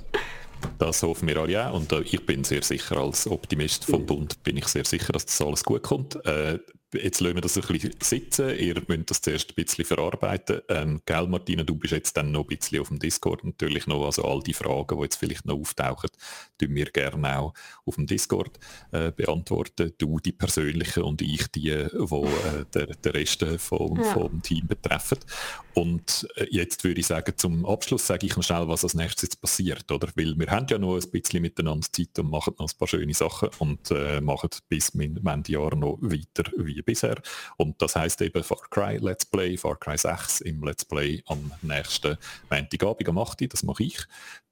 Speaker 3: Das hoffen wir alle auch und äh, ich bin sehr sicher, als Optimist vom Bund bin ich sehr sicher, dass das alles gut kommt. Äh, jetzt lassen wir das ein bisschen sitzen, ihr müsst das zuerst ein bisschen verarbeiten. Ähm, gell, Martina, du bist jetzt dann noch ein bisschen auf dem Discord natürlich noch, also all die Fragen, die jetzt vielleicht noch auftauchen, tun wir gerne auch auf dem Discord äh, beantworten. Du die persönlichen und ich die, wo äh, der, der Rest vom, ja. vom Team betreffen. Und äh, jetzt würde ich sagen, zum Abschluss sage ich noch schnell, was als nächstes jetzt passiert, oder? Weil wir haben ja noch ein bisschen miteinander Zeit und machen noch ein paar schöne Sachen und äh, machen bis Ende Jahr noch weiter wie bisher. Und das heißt eben Far Cry Let's Play, Far Cry 6 im Let's Play am nächsten Montagabend am 8. Das mache ich.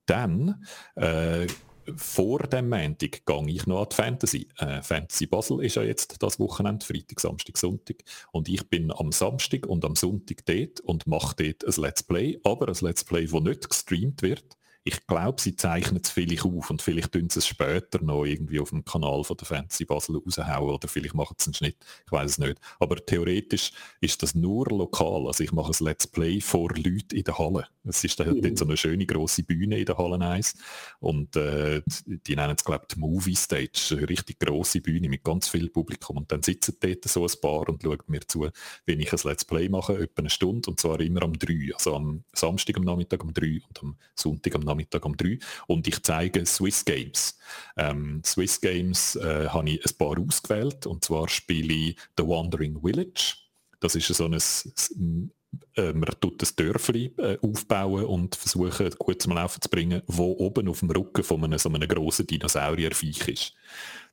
Speaker 3: Dann äh, vor dem Montag gehe ich noch an die Fantasy. Äh, Fantasy Basel ist ja jetzt das Wochenende, Freitag, Samstag, Sonntag. Und ich bin am Samstag und am Sonntag dort und mache dort ein Let's Play, aber ein Let's Play, das nicht gestreamt wird, ich glaube, sie zeichnen es vielleicht auf und vielleicht tun sie es später noch irgendwie auf dem Kanal von der Fantasy Basel raushauen oder vielleicht machen sie einen Schnitt, ich weiß es nicht. Aber theoretisch ist das nur lokal. Also ich mache ein Let's Play vor Leuten in der Halle. Es ist mhm. dort so eine schöne große Bühne in der Halle 1 und äh, die nennen es glaube ich die Movie Stage, eine richtig große Bühne mit ganz viel Publikum und dann sitzen dort so ein paar und schauen mir zu, wenn ich ein Let's Play mache, etwa eine Stunde und zwar immer am 3, also am Samstag am Nachmittag um 3 und am Sonntag am Nachmittag um 3 und ich zeige Swiss Games. Ähm, Swiss Games äh, habe ich ein paar ausgewählt und zwar spiele ich The Wandering Village. Das ist so ein äh, man tut das Dörfli äh, aufbauen und versuchen gut zum Laufen zu bringen, wo oben auf dem Rücken von einem so einem grossen Dinosaurierviech ist.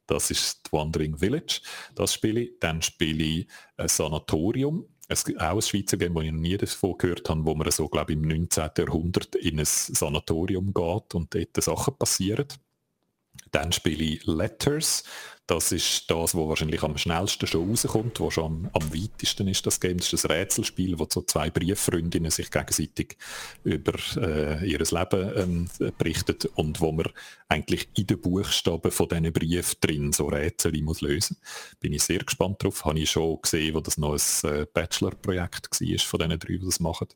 Speaker 3: Das ist The Wandering Village. Das spiele ich. Dann spiele ich ein Sanatorium. Es gibt auch ein Schweizer Game, das ich noch nie davon gehört habe, wo man so, glaube ich, im 19. Jahrhundert in ein Sanatorium geht und dort Sachen passieren. Dann spiele ich Letters. Das ist das, was wahrscheinlich am schnellsten schon rauskommt, wo schon am, am weitesten ist das Game. Das ist ein Rätselspiel, wo so zwei Brieffreundinnen sich gegenseitig über äh, ihr Leben ähm, berichten und wo man eigentlich in den Buchstaben von diesen Briefen drin so Rätsel muss lösen. Bin ich sehr gespannt drauf. Habe ich schon gesehen, wo das noch ein äh, Bachelor-Projekt war von diesen drei, die das machen.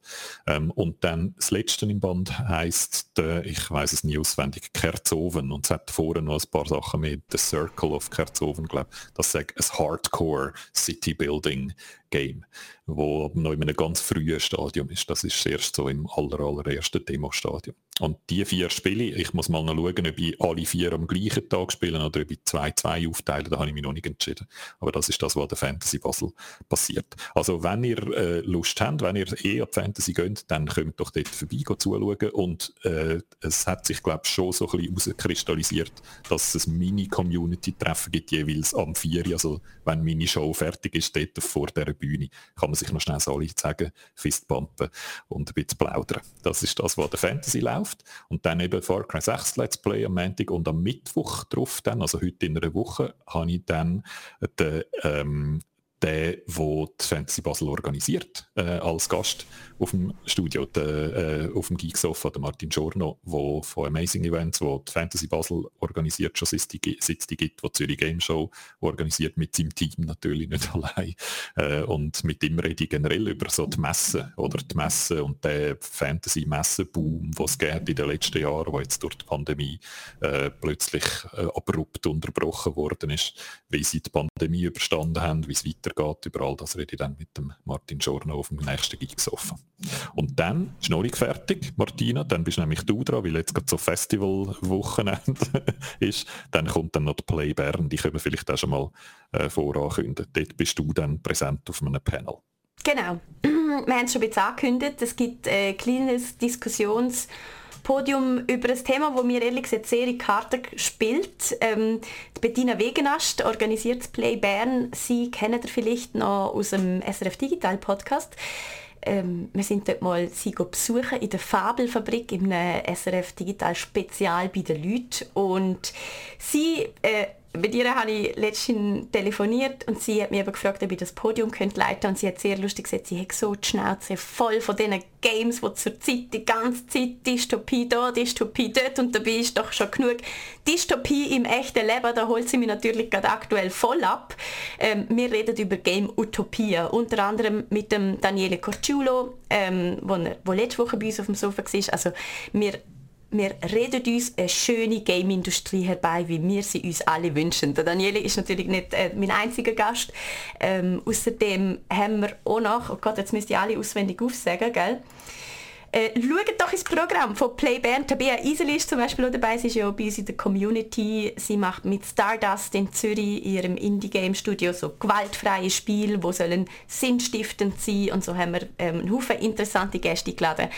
Speaker 3: Ähm, und dann das letzte im Band heisst, äh, ich weiß es nie auswendig, Kerzoven und es hat vorher noch ein paar Sachen mit The Circle of Kerzoven Herzogen, glaube das sagt ein Hardcore City Building Game, wo noch in einem ganz frühen Stadium ist. Das ist erst so im aller, allerersten Demo-Stadium. Und die vier Spiele, ich muss mal noch schauen, ob ich alle vier am gleichen Tag spielen oder ob ich zwei, zwei aufteile, da habe ich mich noch nicht entschieden. Aber das ist das, was der Fantasy Basel passiert. Also wenn ihr äh, Lust habt, wenn ihr eh an Fantasy geht, dann könnt doch dort vorbei zuschauen und äh, es hat sich, glaube ich, schon so ein bisschen herauskristallisiert, dass es Mini-Community-Treffen gibt, jeweils am 4. Also wenn meine Show fertig ist, dort vor der Bühne, kann man sich noch schnell so sagen, Fistbumpen und ein bisschen plaudern. Das ist das, was der Fantasy läuft. Und dann eben Far Cry 6 Let's Play am Montag und am Mittwoch drauf dann, also heute in einer Woche, habe ich dann den ähm, der, der die Fantasy Basel organisiert, äh, als Gast auf dem Studio, der, äh, auf dem Geeksofa, der Martin Giorno, der von Amazing Events, wo die Fantasy Basel organisiert, schon seit die, seit die gibt, wo die Zürich Game Show organisiert, mit seinem Team natürlich nicht allein. Äh, und mit ihm rede ich generell über so die Messe oder die Messe und den Fantasy-Messe-Boom, den es in den letzten Jahren, wo jetzt durch die Pandemie äh, plötzlich äh, abrupt unterbrochen worden ist, wie sie die Pandemie überstanden haben, wie es weiter weitergeht. Über all das rede ich dann mit dem Martin Giorno auf dem nächsten Gig gesoffen. Und dann ist nicht fertig, Martina, dann bist nämlich du dran, weil jetzt gerade so Festival-Wochenende ist. Dann kommt dann noch die Play Bern, die können wir vielleicht auch schon mal äh, vorankündigen. Dort bist du dann präsent auf einem Panel.
Speaker 2: Genau. Wir haben es schon ein bisschen angekündigt. Es gibt ein kleines Diskussions- Podium über ein Thema, das mir ehrlich gesagt sehr in die Karte spielt. Ähm, die Bettina Wegenast organisiert das Play Bern. Sie kennen ihr vielleicht noch aus dem SRF Digital Podcast. Ähm, wir sind dort mal sie besuchen in der Fabelfabrik im SRF Digital Spezial bei den Leuten und sie äh, mit ihr habe ich letztens telefoniert und sie hat mich gefragt, ob ich das Podium könnte leiten und sie hat sehr lustig gesagt, sie hat so die Schnauze voll von diesen Games, wo zur Zeit die ganze Zeit Dystopie da, Dystopie dort und dabei ist doch schon genug Dystopie im echten Leben, da holt sie mich natürlich gerade aktuell voll ab. Ähm, wir reden über Game Utopia, unter anderem mit dem Daniele Corciulo, ähm, wo, wo letzte Woche bei uns auf dem Sofa war. Also wir wir reden uns eine schöne Game-Industrie herbei, wie wir sie uns alle wünschen. Der Daniele ist natürlich nicht äh, mein einziger Gast. Ähm, außerdem haben wir auch noch, oh Gott, jetzt müsst ihr alle auswendig aufsagen, gell? Äh, schaut doch ins Programm von Play Bern. Tabea Iseli ist zum Beispiel auch dabei. Sie ist ja auch bei uns in der Community. Sie macht mit Stardust in Zürich, ihrem Indie-Game-Studio, so gewaltfreie Spiele, die sollen sinnstiftend sein. Und so haben wir ähm, einen Haufen interessante Gäste geladen.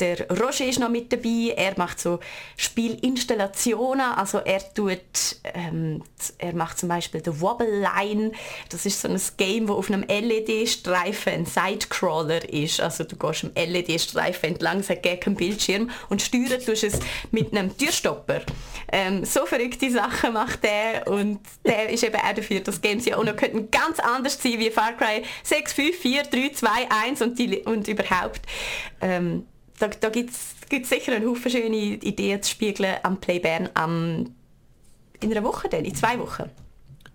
Speaker 2: Der Roger ist noch mit dabei. Er macht so Spielinstallationen. Also er tut, ähm, er macht zum Beispiel The Wobble Line. Das ist so ein Game, wo auf einem LED-Streifen ein Sidecrawler ist. Also du gehst am LED-Streifen entlang gegen Bildschirm und steuern tust es mit einem Türstopper. Ähm, so verrückte Sachen macht der und der ist eben auch dafür, dass Games ja auch noch könnten ganz anders sein wie Far Cry 6, 5, 4, 3, 2, 1 und, die, und überhaupt. Ähm, da da gibt es sicher einen Haufen schöne Ideen zu spiegeln am Play Bern am, in einer Woche dann, in zwei Wochen.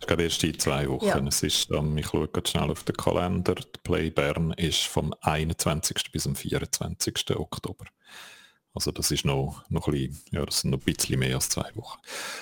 Speaker 3: Ich glaube erst in zwei Wochen. Ja. Es ist, um, ich schaue ganz schnell auf den Kalender. Die Play Bern ist vom 21. bis zum 24. Oktober. Also das ist noch, noch, ein bisschen, ja, das sind noch ein bisschen mehr als zwei Wochen.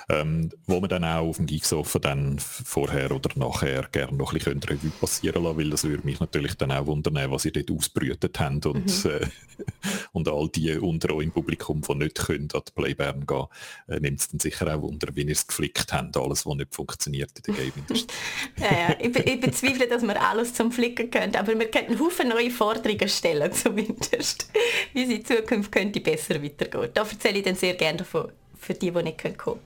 Speaker 3: Ähm, wo wir dann auch auf dem Geeksofa dann vorher oder nachher gerne noch ein bisschen Revue passieren lassen, weil das würde mich natürlich dann auch wundern, was ihr dort ausbrütet habt und, mhm. äh, und all die unter euch im Publikum, die nicht können an die Playbern gehen, äh, nimmt es dann sicher auch Wunder, wie ihr es geflickt habt, alles, was nicht funktioniert in der Gaming-Industrie.
Speaker 2: ja, ja. Ich, ich, bezweifle, dass wir alles zum Flicken können, aber wir könnten Haufen neue Forderungen stellen zumindest, wie sie in Zukunft könnte besser besser weitergeht. Da erzähle ich dann sehr gerne davon, für die, die nicht kommen können.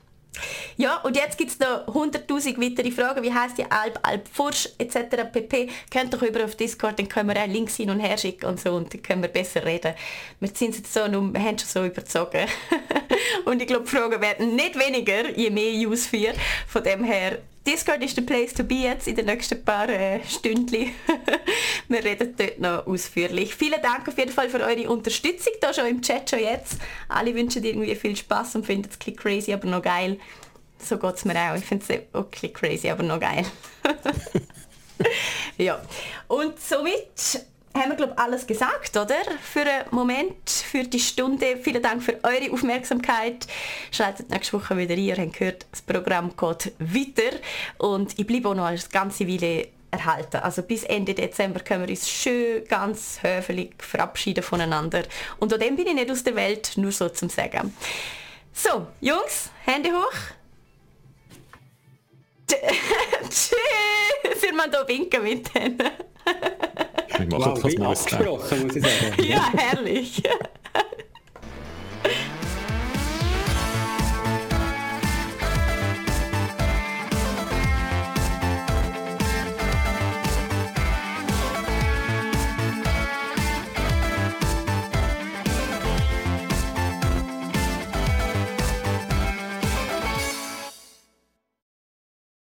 Speaker 2: Ja, und jetzt gibt es noch 100'000 weitere Fragen. Wie heißt die Alp, Alp, Fursch etc. pp. Könnt doch über auf Discord, dann können wir auch Links hin und her schicken und so und dann können wir besser reden. Wir sind jetzt so, wir haben schon so überzogen. und ich glaube, die Fragen werden nicht weniger, je mehr Use 4. Von dem her Discord ist der Place to be jetzt in den nächsten paar äh, Stündchen. Wir reden dort noch ausführlich. Vielen Dank auf jeden Fall für eure Unterstützung da schon im Chat schon jetzt. Alle wünschen irgendwie viel Spaß und finden es crazy, aber noch geil. So geht es mir auch. Ich finde es okay crazy, aber noch geil. ja. Und somit haben wir, glaube alles gesagt, oder? Für einen Moment, für die Stunde. Vielen Dank für eure Aufmerksamkeit. Schaltet nächste Woche wieder ein. Ihr habt gehört, das Programm geht weiter. Und ich bleibe auch noch eine ganze Weile erhalten. Also bis Ende Dezember können wir uns schön ganz höflich verabschieden voneinander. Und an dem bin ich nicht aus der Welt, nur so zum Sagen. So, Jungs, Hände hoch. Tschüss! Wir müssen hier winken mit denen.
Speaker 3: Ich mache
Speaker 4: wow,
Speaker 3: jetzt, was
Speaker 2: ja, herrlich.